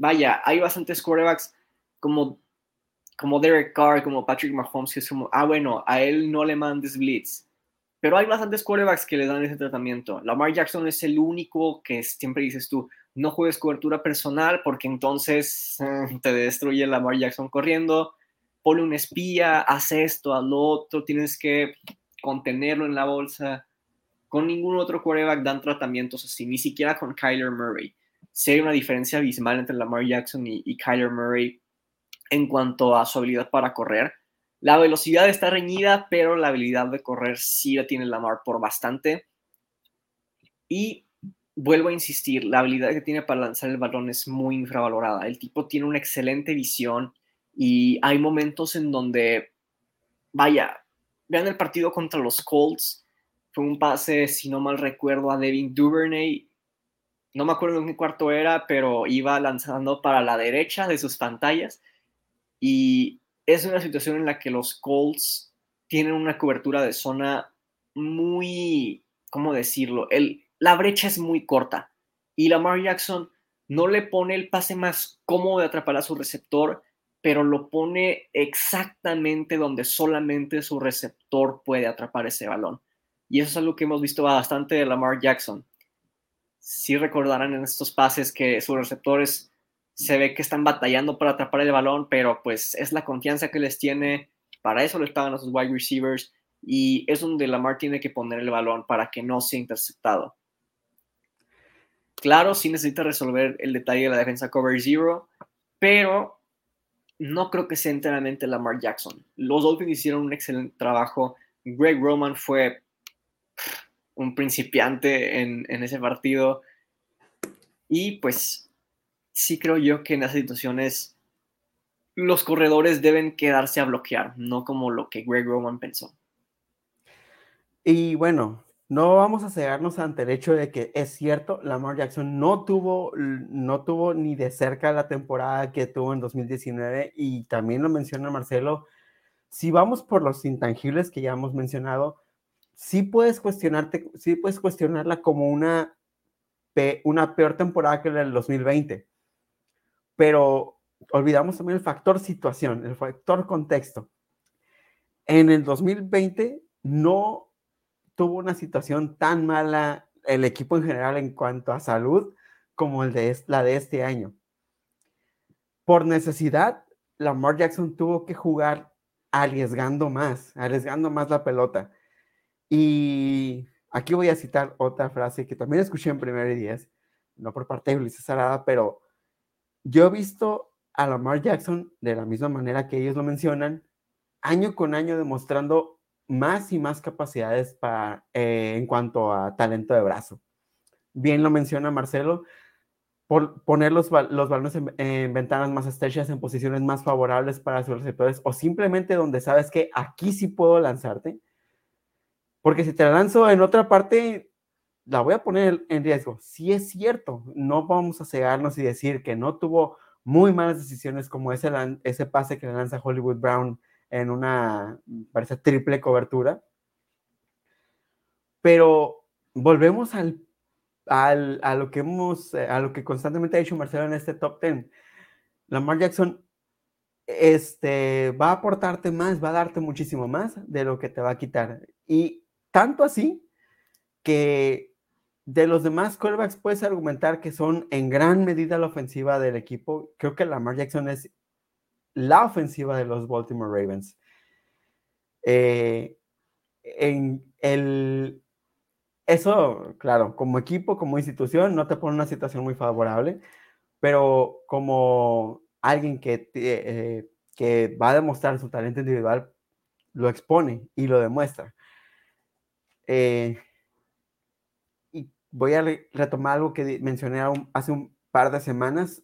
Vaya, hay bastantes quarterbacks como, como Derek Carr, como Patrick Mahomes, que es como, ah, bueno, a él no le mandes blitz. Pero hay bastantes quarterbacks que le dan ese tratamiento. Lamar Jackson es el único que siempre dices tú, no juegues cobertura personal porque entonces eh, te destruye Lamar Jackson corriendo, pone un espía, hace esto, al otro, tienes que contenerlo en la bolsa. Con ningún otro quarterback dan tratamientos así, ni siquiera con Kyler Murray. Si hay una diferencia abismal entre Lamar Jackson y, y Kyler Murray en cuanto a su habilidad para correr. La velocidad está reñida, pero la habilidad de correr sí la tiene Lamar por bastante. Y vuelvo a insistir, la habilidad que tiene para lanzar el balón es muy infravalorada. El tipo tiene una excelente visión y hay momentos en donde, vaya, vean el partido contra los Colts, fue un pase, si no mal recuerdo, a Devin Duvernay. No me acuerdo en qué cuarto era, pero iba lanzando para la derecha de sus pantallas. Y es una situación en la que los Colts tienen una cobertura de zona muy, ¿cómo decirlo? El, la brecha es muy corta y Lamar Jackson no le pone el pase más cómodo de atrapar a su receptor, pero lo pone exactamente donde solamente su receptor puede atrapar ese balón. Y eso es algo que hemos visto bastante de Lamar Jackson. Si recordarán en estos pases que sus receptores se ve que están batallando para atrapar el balón, pero pues es la confianza que les tiene. Para eso le pagan a sus wide receivers y es donde Lamar tiene que poner el balón para que no sea interceptado. Claro, sí necesita resolver el detalle de la defensa cover zero, pero no creo que sea enteramente Lamar Jackson. Los Dolphins hicieron un excelente trabajo. Greg Roman fue un principiante en, ese partido. Y pues sí creo yo que en esas situaciones los corredores deben quedarse a bloquear, no como lo que Greg Roman pensó. Y bueno, no vamos a cegarnos ante el hecho de que es cierto, Lamar Jackson no tuvo, no tuvo ni de cerca la temporada que tuvo en 2019 y también lo menciona Marcelo. Si vamos por los intangibles que ya hemos mencionado, sí puedes cuestionarte, sí puedes cuestionarla como una, una peor temporada que la del 2020. Pero olvidamos también el factor situación, el factor contexto. En el 2020 no tuvo una situación tan mala el equipo en general en cuanto a salud como la de este año. Por necesidad, Lamar Jackson tuvo que jugar arriesgando más, arriesgando más la pelota. Y aquí voy a citar otra frase que también escuché en primer día, no por parte de Ulises Arada, pero yo he visto a Lamar Jackson de la misma manera que ellos lo mencionan, año con año demostrando más y más capacidades para, eh, en cuanto a talento de brazo. Bien lo menciona Marcelo, por poner los, los balones en, ventanas más estrechas, en posiciones más favorables para sus receptores, o simplemente donde sabes que aquí sí puedo lanzarte. Porque si te la lanzo en otra parte, la voy a poner en riesgo. Sí es cierto, no vamos a cegarnos y decir que no tuvo muy malas decisiones como ese, ese pase que le lanza Hollywood Brown en una, parece, triple cobertura. Pero volvemos al a lo que hemos, a lo que constantemente ha dicho Marcelo en este top 10. Lamar Jackson este, va a aportarte más, va a darte muchísimo más de lo que te va a quitar. Y tanto así que de los demás quarterbacks puedes argumentar que son en gran medida la ofensiva del equipo. Creo que Lamar Jackson es la ofensiva de los Baltimore Ravens. Eh, en el, eso, claro, como equipo, como institución, no te pone una situación muy favorable, pero como alguien que, eh, que va a demostrar su talento individual, lo expone y lo demuestra. Eh, y voy a retomar algo que mencioné hace un par de semanas.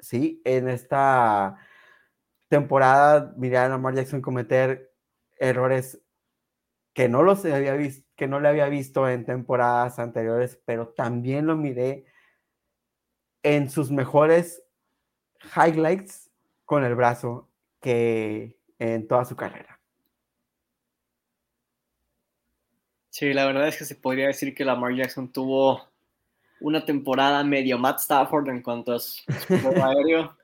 Sí, en esta temporada miré a Lamar Jackson cometer errores que no los había visto que no le había visto en temporadas anteriores, pero también lo miré en sus mejores highlights con el brazo que en toda su carrera. Sí, la verdad es que se podría decir que Lamar Jackson tuvo una temporada medio Matt Stafford en cuanto a su aéreo,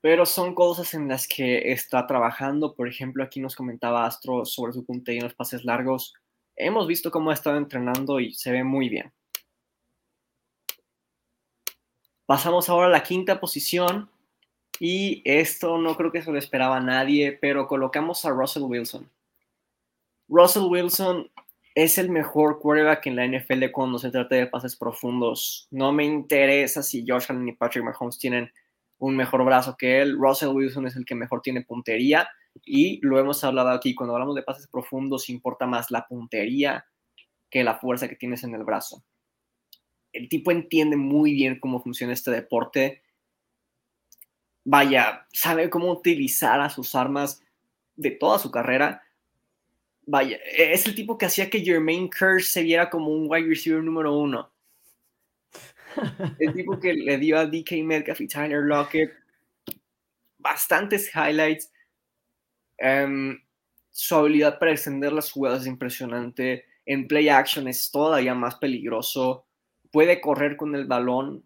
pero son cosas en las que está trabajando. Por ejemplo, aquí nos comentaba Astro sobre su puntería en los pases largos hemos visto cómo ha estado entrenando y se ve muy bien. Pasamos ahora a la quinta posición y esto no creo que se lo esperaba a nadie, pero colocamos a Russell Wilson. Russell Wilson es el mejor quarterback en la NFL cuando se trata de pases profundos. No me interesa si Josh Allen y Patrick Mahomes tienen un mejor brazo que él. Russell Wilson es el que mejor tiene puntería y lo hemos hablado aquí, cuando hablamos de pases profundos, importa más la puntería que la fuerza que tienes en el brazo. El tipo entiende muy bien cómo funciona este deporte. Vaya, sabe cómo utilizar a sus armas de toda su carrera. Vaya, es el tipo que hacía que Jermaine Kerr se viera como un wide receiver número uno. El tipo que le dio a DK Metcalf y Tyler Lockett bastantes highlights Em, su habilidad para extender las jugadas es impresionante. En play action es todavía más peligroso. Puede correr con el balón.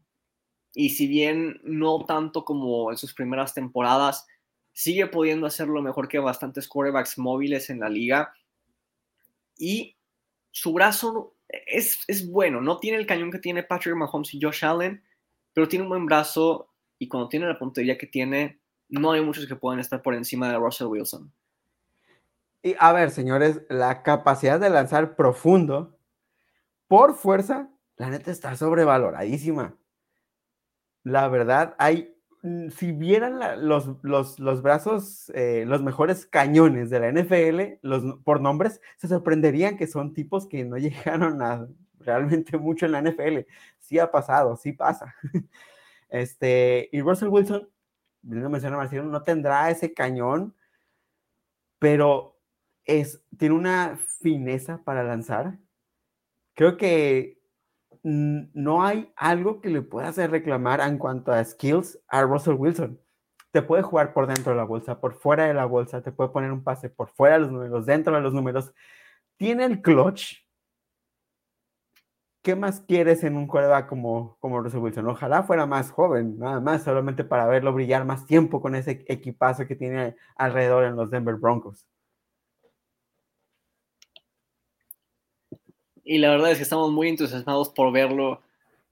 Y si bien no tanto como en sus primeras temporadas, sigue pudiendo hacerlo mejor que bastantes quarterbacks móviles en la liga. Y su brazo es, es, bueno. No tiene el cañón que tiene Patrick Mahomes y Josh Allen, pero tiene un buen brazo. Y cuando tiene la puntería que tiene, no hay muchos que puedan estar por encima de Russell Wilson. Y a ver, señores, la capacidad de lanzar profundo por fuerza, la neta está sobrevaloradísima. La verdad, hay, si vieran los, los, brazos, eh, los mejores cañones de la NFL, los, por nombres, se sorprenderían que son tipos que no llegaron a realmente mucho en la NFL. Sí ha pasado, sí pasa. Este, y Russell Wilson menciona Marcelo, no tendrá ese cañón, pero es, tiene una fineza para lanzar. Creo que no hay algo que le pueda hacer reclamar en cuanto a skills a Russell Wilson. Te puede jugar por dentro de la bolsa, por fuera de la bolsa, te puede poner un pase por fuera de los números, dentro de los números. Tiene el clutch ¿qué más quieres en un quarterback como, como Russell Wilson? Ojalá fuera más joven, nada más, solamente para verlo brillar más tiempo con ese equipazo que tiene alrededor en los Denver Broncos. Y la verdad es que estamos muy entusiasmados por verlo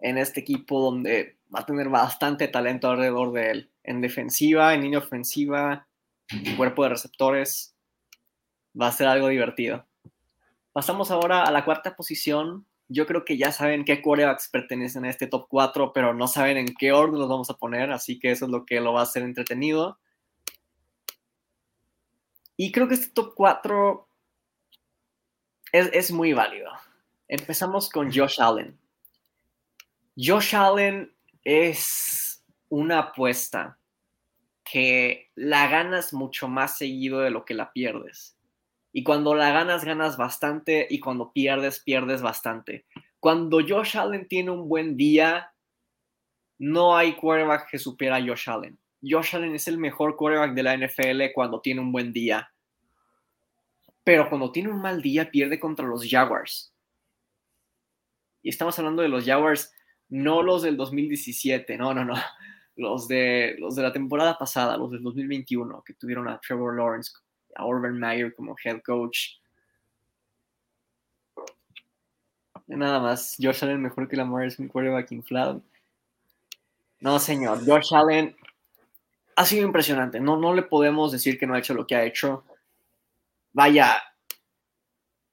en este equipo donde va a tener bastante talento alrededor de él, en defensiva, en línea ofensiva, en cuerpo de receptores. Va a ser algo divertido. Pasamos ahora a la cuarta posición, yo creo que ya saben qué quarterbacks pertenecen a este top 4, pero no saben en qué orden los vamos a poner, así que eso es lo que lo va a hacer entretenido. Y creo que este top 4 es, es muy válido. Empezamos con Josh Allen. Josh Allen es una apuesta que la ganas mucho más seguido de lo que la pierdes. Y cuando la ganas, ganas bastante y cuando pierdes, pierdes bastante. Cuando Josh Allen tiene un buen día, no hay quarterback que supera a Josh Allen. Josh Allen es el mejor quarterback de la NFL cuando tiene un buen día. Pero cuando tiene un mal día, pierde contra los Jaguars. Y estamos hablando de los Jaguars, no los del 2017, no, no, no. Los de, los de la temporada pasada, los del 2021, que tuvieron a Trevor Lawrence, a Urban Meyer como head coach. Nada más, Josh Allen mejor que Lamar es un quarterback inflado. No, señor, Josh Allen ha sido impresionante. No, no le podemos decir que no ha hecho lo que ha hecho. Vaya,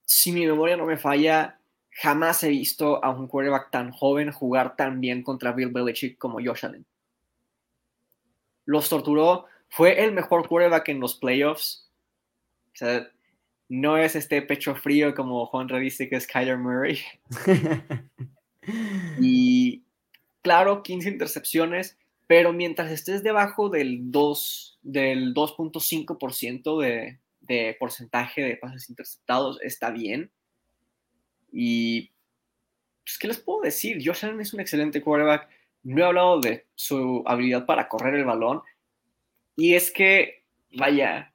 si mi memoria no me falla, jamás he visto a un quarterback tan joven jugar tan bien contra Bill Belichick como Josh Allen. Los torturó, fue el mejor quarterback en los playoffs. O sea, no es este pecho frío como Juan dice que es Kyler Murray. y claro, 15 intercepciones, pero mientras estés debajo del 2, del 2.5% de, de porcentaje de pases interceptados, está bien. Y, pues, ¿qué les puedo decir? Josh Allen es un excelente quarterback. No he hablado de su habilidad para correr el balón. Y es que, vaya,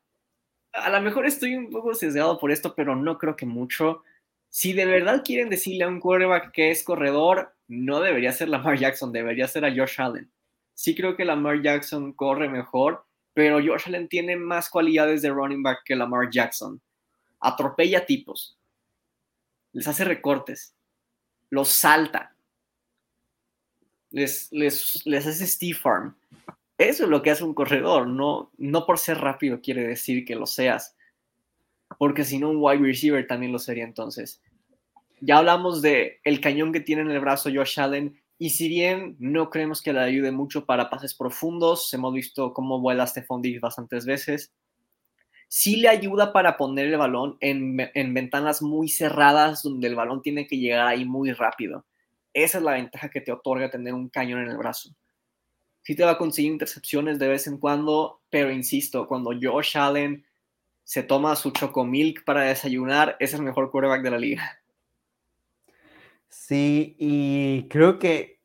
a lo mejor estoy un poco sesgado por esto, pero no creo que mucho. Si de verdad quieren decirle a un quarterback que es corredor, no debería ser Lamar Jackson, debería ser a Josh Allen. Sí creo que Lamar Jackson corre mejor, pero Josh Allen tiene más cualidades de running back que Lamar Jackson. Atropella tipos, les hace recortes, los salta, les, les, les hace Steve Farm. Eso es lo que hace un corredor, no, no por ser rápido quiere decir que lo seas, porque si no un wide receiver también lo sería entonces. Ya hablamos de el cañón que tiene en el brazo Josh Allen y si bien no creemos que le ayude mucho para pases profundos, hemos visto cómo vuela Stephon Diggs bastantes veces, sí le ayuda para poner el balón en, ventanas muy cerradas donde el balón tiene que llegar ahí muy rápido. Esa es la ventaja que te otorga tener un cañón en el brazo. Sí te va a conseguir intercepciones de vez en cuando, pero insisto, cuando Josh Allen se toma su chocomilk para desayunar, es el mejor quarterback de la liga. Sí, y creo que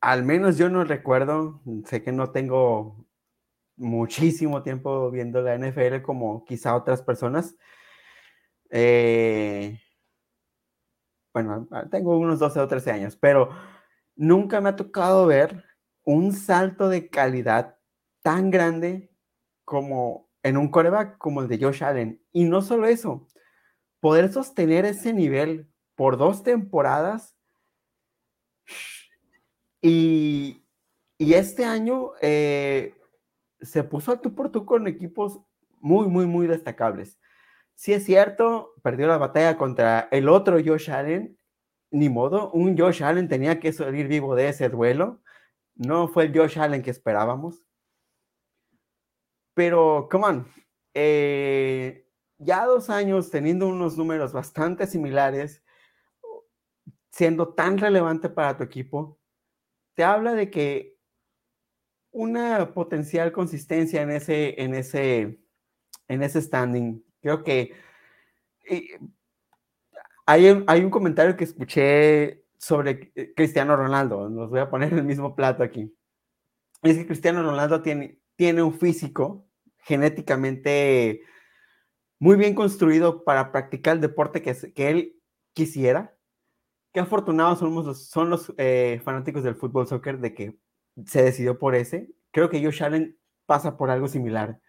al menos yo no recuerdo, sé que no tengo muchísimo tiempo viendo la NFL como quizá otras personas. Eh, bueno, tengo unos 12 o 13 años, pero nunca me ha tocado ver un salto de calidad tan grande como en un coreback como el de Josh Allen. Y no solo eso, poder sostener ese nivel por dos temporadas. Y, y este año eh, se puso a tú por tú con equipos muy, muy, muy destacables. Sí es cierto, perdió la batalla contra el otro Josh Allen, ni modo, un Josh Allen tenía que salir vivo de ese duelo, no fue el Josh Allen que esperábamos. Pero, come on, eh, ya dos años teniendo unos números bastante similares, siendo tan relevante para tu equipo, te habla de que una potencial consistencia en ese, en ese, en ese standing. Creo que hay, un, hay un comentario que escuché sobre Cristiano Ronaldo. Nos voy a poner el mismo plato aquí. Es que Cristiano Ronaldo tiene, tiene un físico genéticamente muy bien construido para practicar el deporte que, que él quisiera. Qué afortunados somos los, son los eh, fanáticos del fútbol soccer de que se decidió por ese. Creo que Josh Allen pasa por algo similar.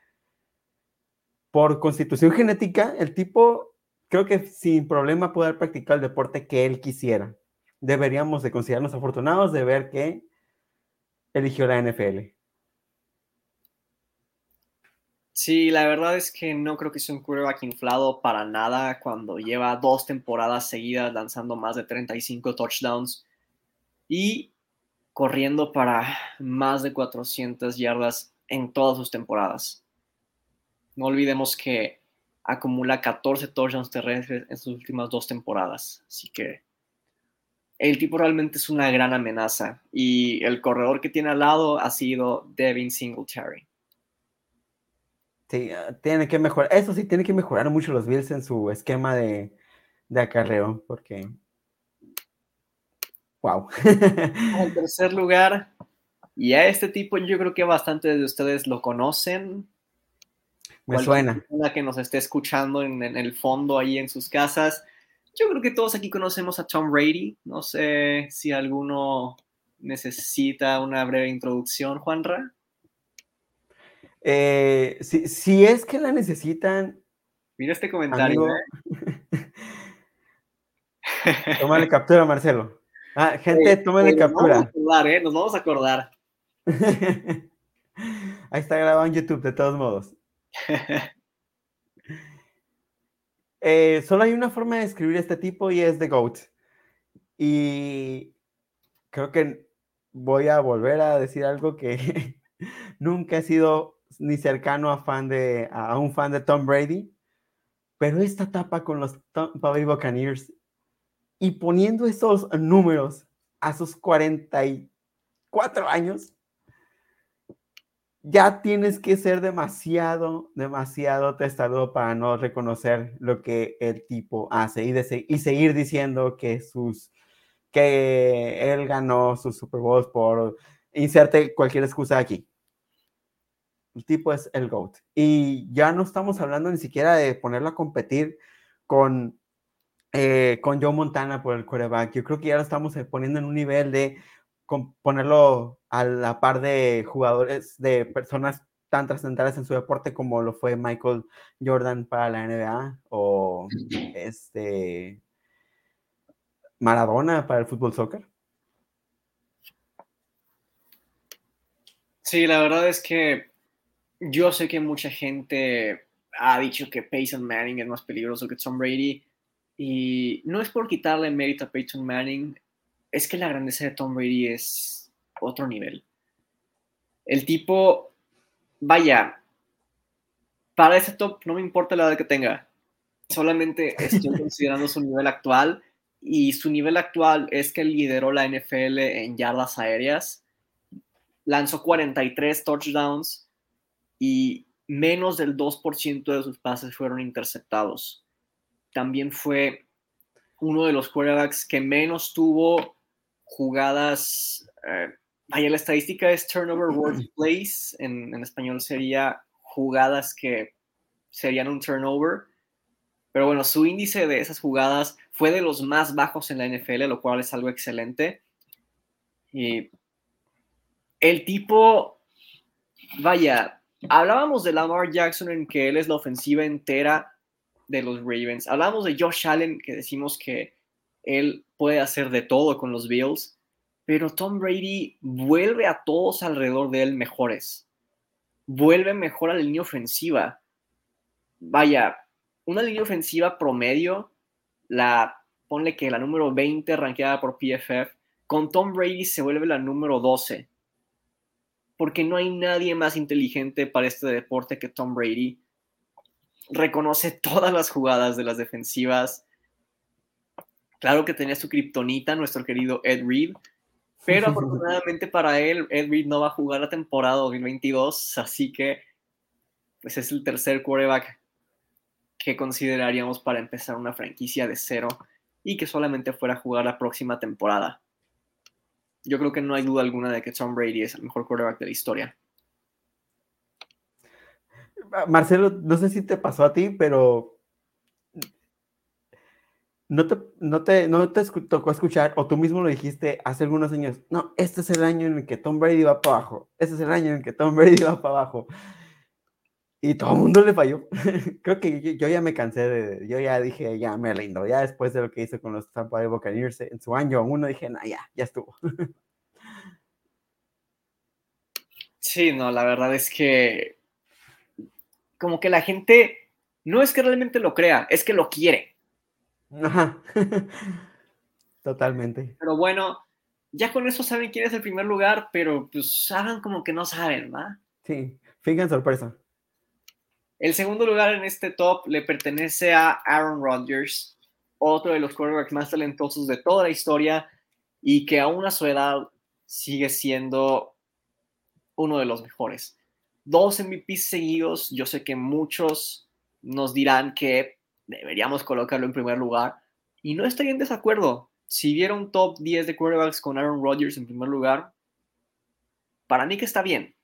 Por constitución genética, el tipo creo que sin problema puede practicar el deporte que él quisiera. Deberíamos de considerarnos afortunados de ver que eligió la NFL. Sí, la verdad es que no creo que sea un quarterback inflado para nada cuando lleva dos temporadas seguidas lanzando más de 35 touchdowns. Y corriendo para más de 400 yardas en todas sus temporadas. No olvidemos que acumula 14 touchdowns terrestres en sus últimas dos temporadas. Así que el tipo realmente es una gran amenaza y el corredor que tiene al lado ha sido Devin Singletary. Sí, ah, tiene que mejorar, eso sí, tiene que mejorar mucho los Bills en su esquema de, de acarreo, porque... Wow. en tercer lugar, y a este tipo yo creo que bastantes de ustedes lo conocen. Me suena. La que nos esté escuchando en, en, el fondo ahí en sus casas. Yo creo que todos aquí conocemos a Tom Brady. No sé si alguno necesita una breve introducción, Juanra. Eh, si, es que la necesitan. Mira este comentario. ¿eh? Tómale captura, Marcelo. Ah, gente, tómale captura. Nos vamos a acordar, ¿eh? Nos vamos a acordar. Ahí está grabado en YouTube, de todos modos. Eh, solo hay una forma de escribir este tipo y es The GOAT. Y creo que voy a volver a decir algo que nunca he sido ni cercano a, fan de, a un fan de Tom Brady, pero esta etapa con los Tampa Bay Buccaneers y poniendo esos números a sus 44 años, ya tienes que ser demasiado, demasiado testado para no reconocer lo que el tipo hace y, y seguir diciendo que sus que él ganó sus Super Bowls por inserte cualquier excusa aquí. El tipo es el GOAT. Y ya no estamos hablando ni siquiera de ponerlo a competir con, eh, con Joe Montana por el quarterback. Yo creo que ya lo estamos poniendo en un nivel de ponerlo a la par de jugadores, de personas tan trascendentales en su deporte como lo fue Michael Jordan para la NBA o este Maradona para el fútbol soccer. Sí, la verdad es que yo sé que mucha gente ha dicho que Peyton Manning es más peligroso que Tom Brady y no es por quitarle mérito a Peyton Manning, es que la grandeza de Tom Brady es otro nivel. El tipo, vaya, para ese top no me importa la edad que tenga, solamente estoy considerando su nivel actual y su nivel actual es que lideró la NFL en yardas aéreas, lanzó 43 touchdowns y menos del 2% de sus pases fueron interceptados. También fue uno de los quarterbacks que menos tuvo jugadas, eh, la estadística es turnover worth plays, en, en, español sería jugadas que serían un turnover, pero bueno, su índice de esas jugadas fue de los más bajos en la NFL, lo cual es algo excelente. Y el tipo, vaya, hablábamos de Lamar Jackson en que él es la ofensiva entera de los Ravens. Hablábamos de Josh Allen, que decimos que él puede hacer de todo con los Bills, pero Tom Brady vuelve a todos alrededor de él mejores. Vuelve mejor a la línea ofensiva. Vaya, una línea ofensiva promedio, la ponle que la número 20 rankeada por PFF, con Tom Brady se vuelve la número 12. Porque no hay nadie más inteligente para este deporte que Tom Brady. Reconoce todas las jugadas de las defensivas, Claro que tenía su kriptonita, nuestro querido Ed Reed, pero afortunadamente para él, Ed Reed no va a jugar la temporada 2022, así que pues es el tercer quarterback que consideraríamos para empezar una franquicia de cero y que solamente fuera a jugar la próxima temporada. Yo creo que no hay duda alguna de que Tom Brady es el mejor quarterback de la historia. Marcelo, no sé si te pasó a ti, pero no te, no, te, no te tocó escuchar, o tú mismo lo dijiste hace algunos años, no, este es el año en el que Tom Brady va para abajo, este es el año en el que Tom Brady va para abajo. Y todo el mundo le falló. Creo que yo, ya me cansé de, yo ya dije, ya me rindo, ya después de lo que hizo con los Tampa Bay Buccaneers en su año uno, dije, no, ya, ya estuvo. Sí, no, la verdad es que como que la gente no es que realmente lo crea, es que lo quiere. Ajá. Totalmente. Pero bueno, ya con eso saben quién es el primer lugar, pero pues hagan como que no saben, ¿va? Sí, fijan sorpresa. El segundo lugar en este top le pertenece a Aaron Rodgers, otro de los quarterbacks más talentosos de toda la historia, y que aún a su edad sigue siendo uno de los mejores. Dos MVPs seguidos, yo sé que muchos nos dirán que deberíamos colocarlo en primer lugar y no estoy en desacuerdo. Si vieron un top 10 de quarterbacks con Aaron Rodgers en primer lugar, para mí que está bien.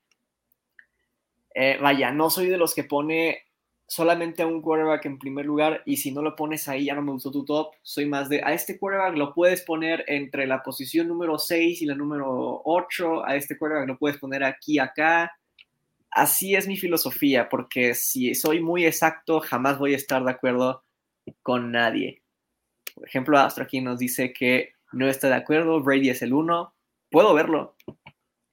Eh, vaya, no soy de los que pone solamente a un quarterback en primer lugar y si no lo pones ahí ya no me gustó tu top. Soy más de a este quarterback lo puedes poner entre la posición número 6 y la número 8, a este quarterback lo puedes poner aquí, acá. Así es mi filosofía, porque si soy muy exacto, jamás voy a estar de acuerdo con nadie. Por ejemplo, Astro aquí nos dice que no está de acuerdo, Brady es el 1. Puedo verlo,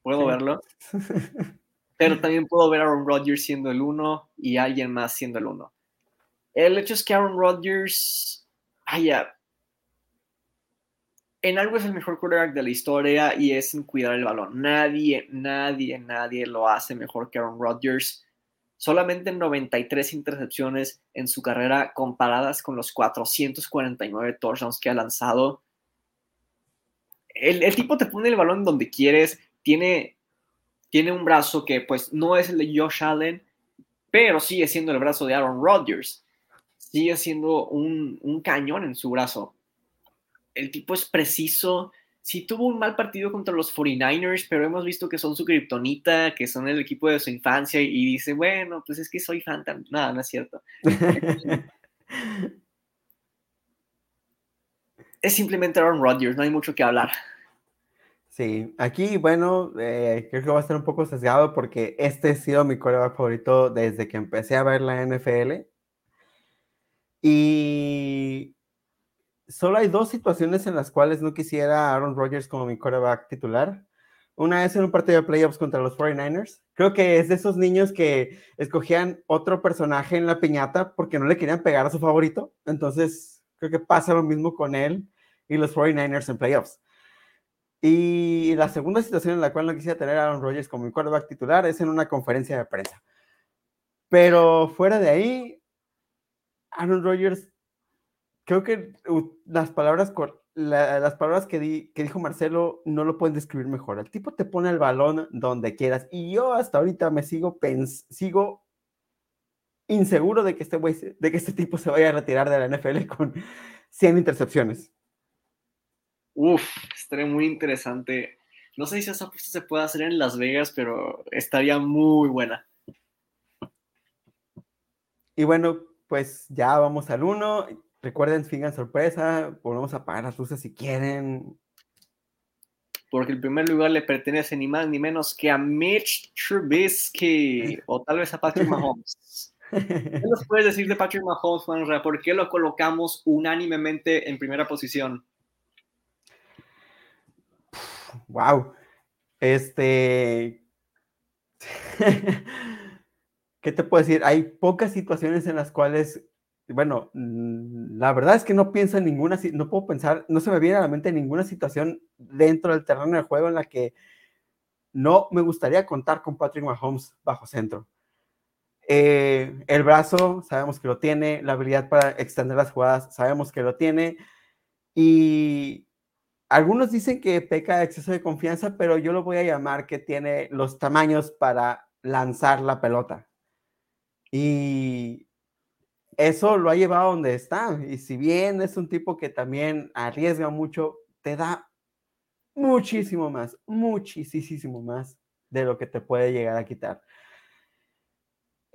puedo verlo. Pero también puedo ver a Aaron Rodgers siendo el uno y alguien más siendo el uno. El hecho es que Aaron Rodgers, vaya, en algo es el mejor quarterback de la historia y es en cuidar el balón. Nadie, nadie, nadie lo hace mejor que Aaron Rodgers. Solamente 93 intercepciones en su carrera comparadas con los 449 touchdowns que ha lanzado. El, tipo te pone el balón donde quieres, tiene tiene un brazo que pues no es el de Josh Allen, pero sigue siendo el brazo de Aaron Rodgers. Sigue siendo un, cañón en su brazo. El tipo es preciso. Sí tuvo un mal partido contra los 49ers, pero hemos visto que son su kriptonita, que son el equipo de su infancia y dice, bueno, pues es que soy fan también. Nada, no es cierto. es simplemente Aaron Rodgers, no hay mucho que hablar. Sí, aquí, bueno, eh, creo que va a estar un poco sesgado porque este ha sido mi coreback favorito desde que empecé a ver la NFL. Y solo hay dos situaciones en las cuales no quisiera Aaron Rodgers como mi coreback titular. Una es en un partido de playoffs contra los 49ers. Creo que es de esos niños que escogían otro personaje en la piñata porque no le querían pegar a su favorito. Entonces, creo que pasa lo mismo con él y los 49ers en playoffs. Y la segunda situación en la cual no quisiera tener a Aaron Rodgers como mi quarterback titular es en una conferencia de prensa. Pero fuera de ahí, Aaron Rodgers, creo que las palabras, las palabras que, que dijo Marcelo no lo pueden describir mejor. El tipo te pone el balón donde quieras. Y yo hasta ahorita me sigo, sigo inseguro de que, este de que este tipo se vaya a retirar de la NFL con 100 intercepciones. Uf, estaría muy interesante. No sé si esa apuesta se puede hacer en Las Vegas, pero estaría muy buena. Y bueno, pues ya vamos al uno. Recuerden, fingan sorpresa. Volvemos a apagar las luces si quieren. Porque el primer lugar le pertenece ni más ni menos que a Mitch Trubisky o tal vez a Patrick Mahomes. ¿Qué nos puedes decir de Patrick Mahomes, Juan ¿Por qué lo colocamos unánimemente en primera posición? wow. Este. ¿Qué te puedo decir? Hay pocas situaciones en las cuales, bueno, mm, la verdad es que no pienso en ninguna, no puedo pensar, no se me viene a la mente ninguna situación dentro del terreno del juego en la que no me gustaría contar con Patrick Mahomes bajo centro. Eh, el brazo, sabemos que lo tiene, la habilidad para extender las jugadas, sabemos que lo tiene. Y algunos dicen que peca de exceso de confianza, pero yo lo voy a llamar que tiene los tamaños para lanzar la pelota. Y eso lo ha llevado a donde está. Y si bien es un tipo que también arriesga mucho, te da muchísimo más, muchísimo más de lo que te puede llegar a quitar.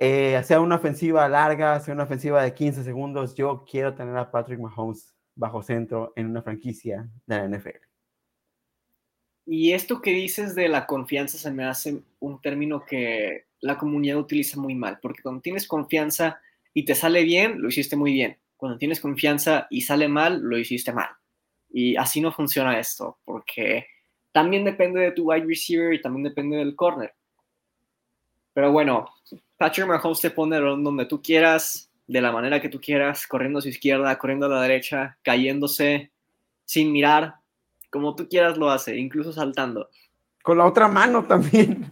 Eh, una ofensiva larga, sea una ofensiva de 15 segundos, yo quiero tener a Patrick Mahomes bajo centro en una franquicia de la NFL. Y esto que dices de la confianza se me hace un término que la comunidad utiliza muy mal, porque cuando tienes confianza y te sale bien, lo hiciste muy bien. Cuando tienes confianza y sale mal, lo hiciste mal. Y así no funciona esto, porque también depende de tu wide receiver y también depende del corner. Pero bueno, Patrick Mahomes te pone donde tú quieras, de la manera que tú quieras, corriendo a su izquierda, corriendo a la derecha, cayéndose, sin mirar, como tú quieras lo hace, incluso saltando. Con la otra mano también.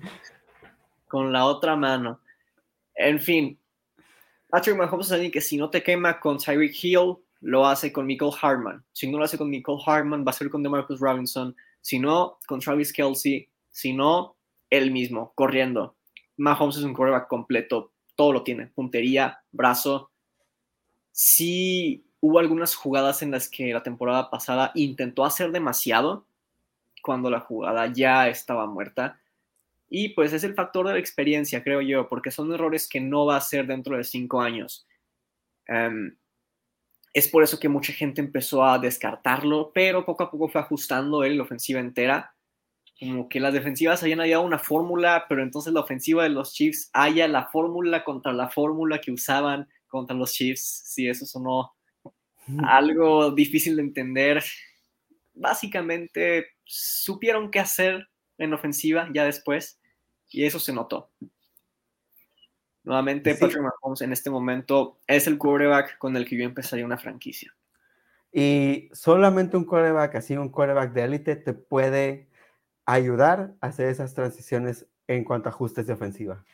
Con la otra mano. En fin, Patrick Mahomes es alguien que si no te quema con Tyreek Hill, lo hace con Michael Hartman. Si no lo hace con Michael Hartman, va a ser con DeMarcus Robinson. Si no, con Travis Kelsey. Si no, él mismo, corriendo. Mahomes es un quarterback completo. Todo lo tiene. Puntería, brazo. Sí hubo algunas jugadas en las que la temporada pasada intentó hacer demasiado cuando la jugada ya estaba muerta. Y pues es el factor de la experiencia, creo yo, porque son errores que no va a hacer dentro de cinco años. Em, es por eso que mucha gente empezó a descartarlo, pero poco a poco fue ajustando él la ofensiva entera. Como que las defensivas habían hallado una fórmula, pero entonces la ofensiva de los Chiefs haya la fórmula contra la fórmula que usaban contra los Chiefs. Si eso sonó algo difícil de entender. Básicamente supieron qué hacer en ofensiva ya después y eso se notó. Nuevamente, Patrick Mahomes en este momento es el quarterback con el que yo empezaría una franquicia. Y solamente un quarterback, así un quarterback de élite, te puede ayudar a hacer esas transiciones en cuanto a ajustes de ofensiva.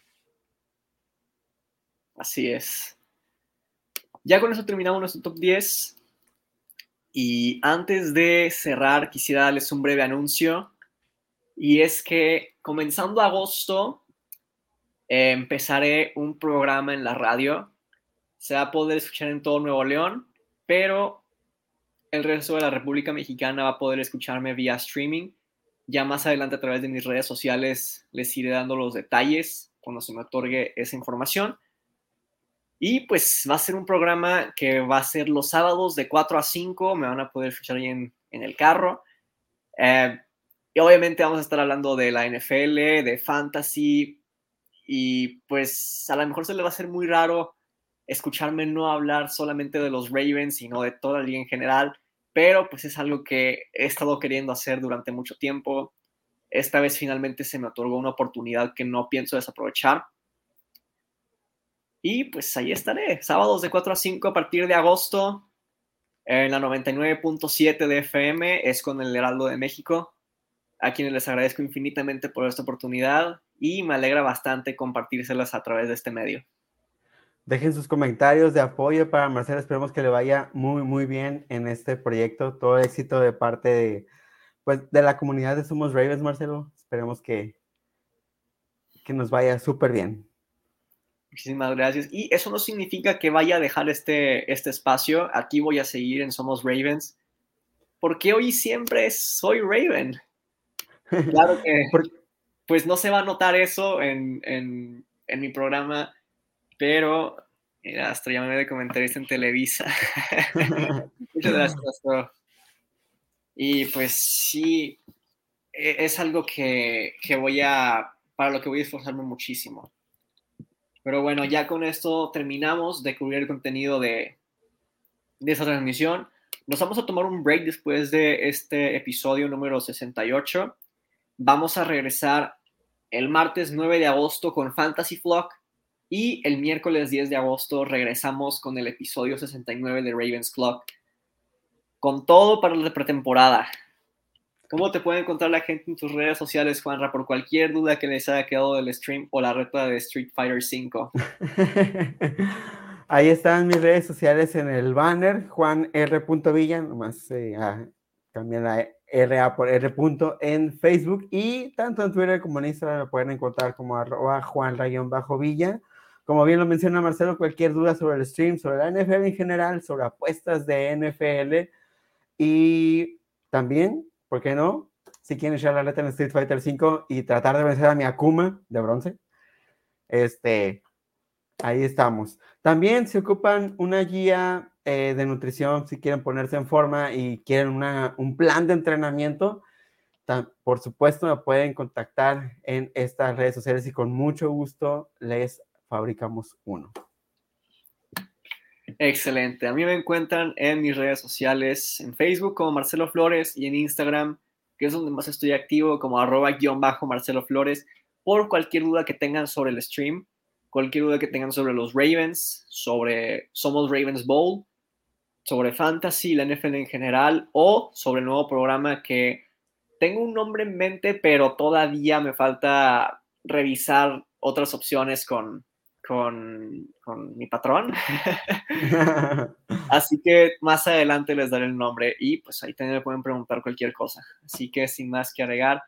Así es. Ya con eso terminamos nuestro top 10. Y antes de cerrar, quisiera darles un breve anuncio. Y es que comenzando agosto, eh, empezaré un programa en la radio. Se va a poder escuchar en todo Nuevo León, pero el resto de la República Mexicana va a poder escucharme vía streaming. Ya más adelante a través de mis redes sociales les iré dando los detalles cuando se me otorgue esa información. Y pues va a ser un programa que va a ser los sábados de 4 a 5, me van a poder escuchar ahí en, el carro. Eh, y obviamente vamos a estar hablando de la NFL, de fantasy, y pues a lo mejor se le va a hacer muy raro escucharme no hablar solamente de los Ravens, sino de toda la liga en general, pero pues es algo que he estado queriendo hacer durante mucho tiempo. Esta vez finalmente se me otorgó una oportunidad que no pienso desaprovechar. Y pues ahí estaré, sábados de 4 a 5 a partir de agosto, en la 99.7 de FM, es con el Heraldo de México, a quienes les agradezco infinitamente por esta oportunidad y me alegra bastante compartírselas a través de este medio. Dejen sus comentarios de apoyo para Marcelo, esperemos que le vaya muy, muy bien en este proyecto, todo éxito de parte de, pues, de la comunidad de Somos Ravens, Marcelo, esperemos que, que nos vaya súper bien. Muchísimas gracias. Y eso no significa que vaya a dejar este, este espacio. Aquí voy a seguir en Somos Ravens. Porque hoy siempre soy Raven. Claro que pues no se va a notar eso en, en, en mi programa, pero mira, hasta me de comentarista en Televisa. Muchas gracias, Y pues sí, e, es algo que, que voy a, para lo que voy a esforzarme muchísimo. Pero bueno, ya con esto terminamos de cubrir el contenido de, de esta transmisión. Nos vamos a tomar un break después de este episodio número 68. Vamos a regresar el martes 9 de agosto con Fantasy Flock y el miércoles 10 de agosto regresamos con el episodio 69 de Ravens Clock. Con todo para la pretemporada. ¿Cómo te puede encontrar la gente en tus redes sociales, Juanra, por cualquier duda que les haya quedado del stream o la reta de Street Fighter V? Ahí están mis redes sociales en el banner, Juan R. Nomás eh, la RA por R. en Facebook y tanto en Twitter como en Instagram me pueden encontrar como arroba Bajo Villa. Como bien lo menciona Marcelo, cualquier duda sobre el stream, sobre la NFL en general, sobre apuestas de NFL y también ¿por qué no? Si quieren echar la letra en Street Fighter 5 y tratar de vencer a mi Akuma de bronce, este, ahí estamos. También se ocupan una guía eh, de nutrición si quieren ponerse en forma y quieren un plan de entrenamiento. por supuesto, me pueden contactar en estas redes sociales y con mucho gusto les fabricamos uno. Excelente. A mí me encuentran en mis redes sociales, en Facebook como Marcelo Flores y en Instagram, que es donde más estoy activo, como arroba guion bajo Marcelo Flores, por cualquier duda que tengan sobre el stream, cualquier duda que tengan sobre los Ravens, sobre Somos Ravens Bowl, sobre Fantasy, la NFL en general, o sobre el nuevo programa que tengo un nombre en mente, pero todavía me falta revisar otras opciones con, con, mi patrón. Así que más adelante les daré el nombre y pues ahí también me pueden preguntar cualquier cosa. Así que sin más que agregar,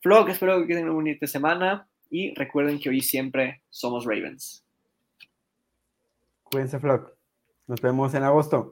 Flock, espero que tengan una bonita semana y recuerden que hoy siempre somos Ravens. Cuídense, Flock. Nos vemos en agosto.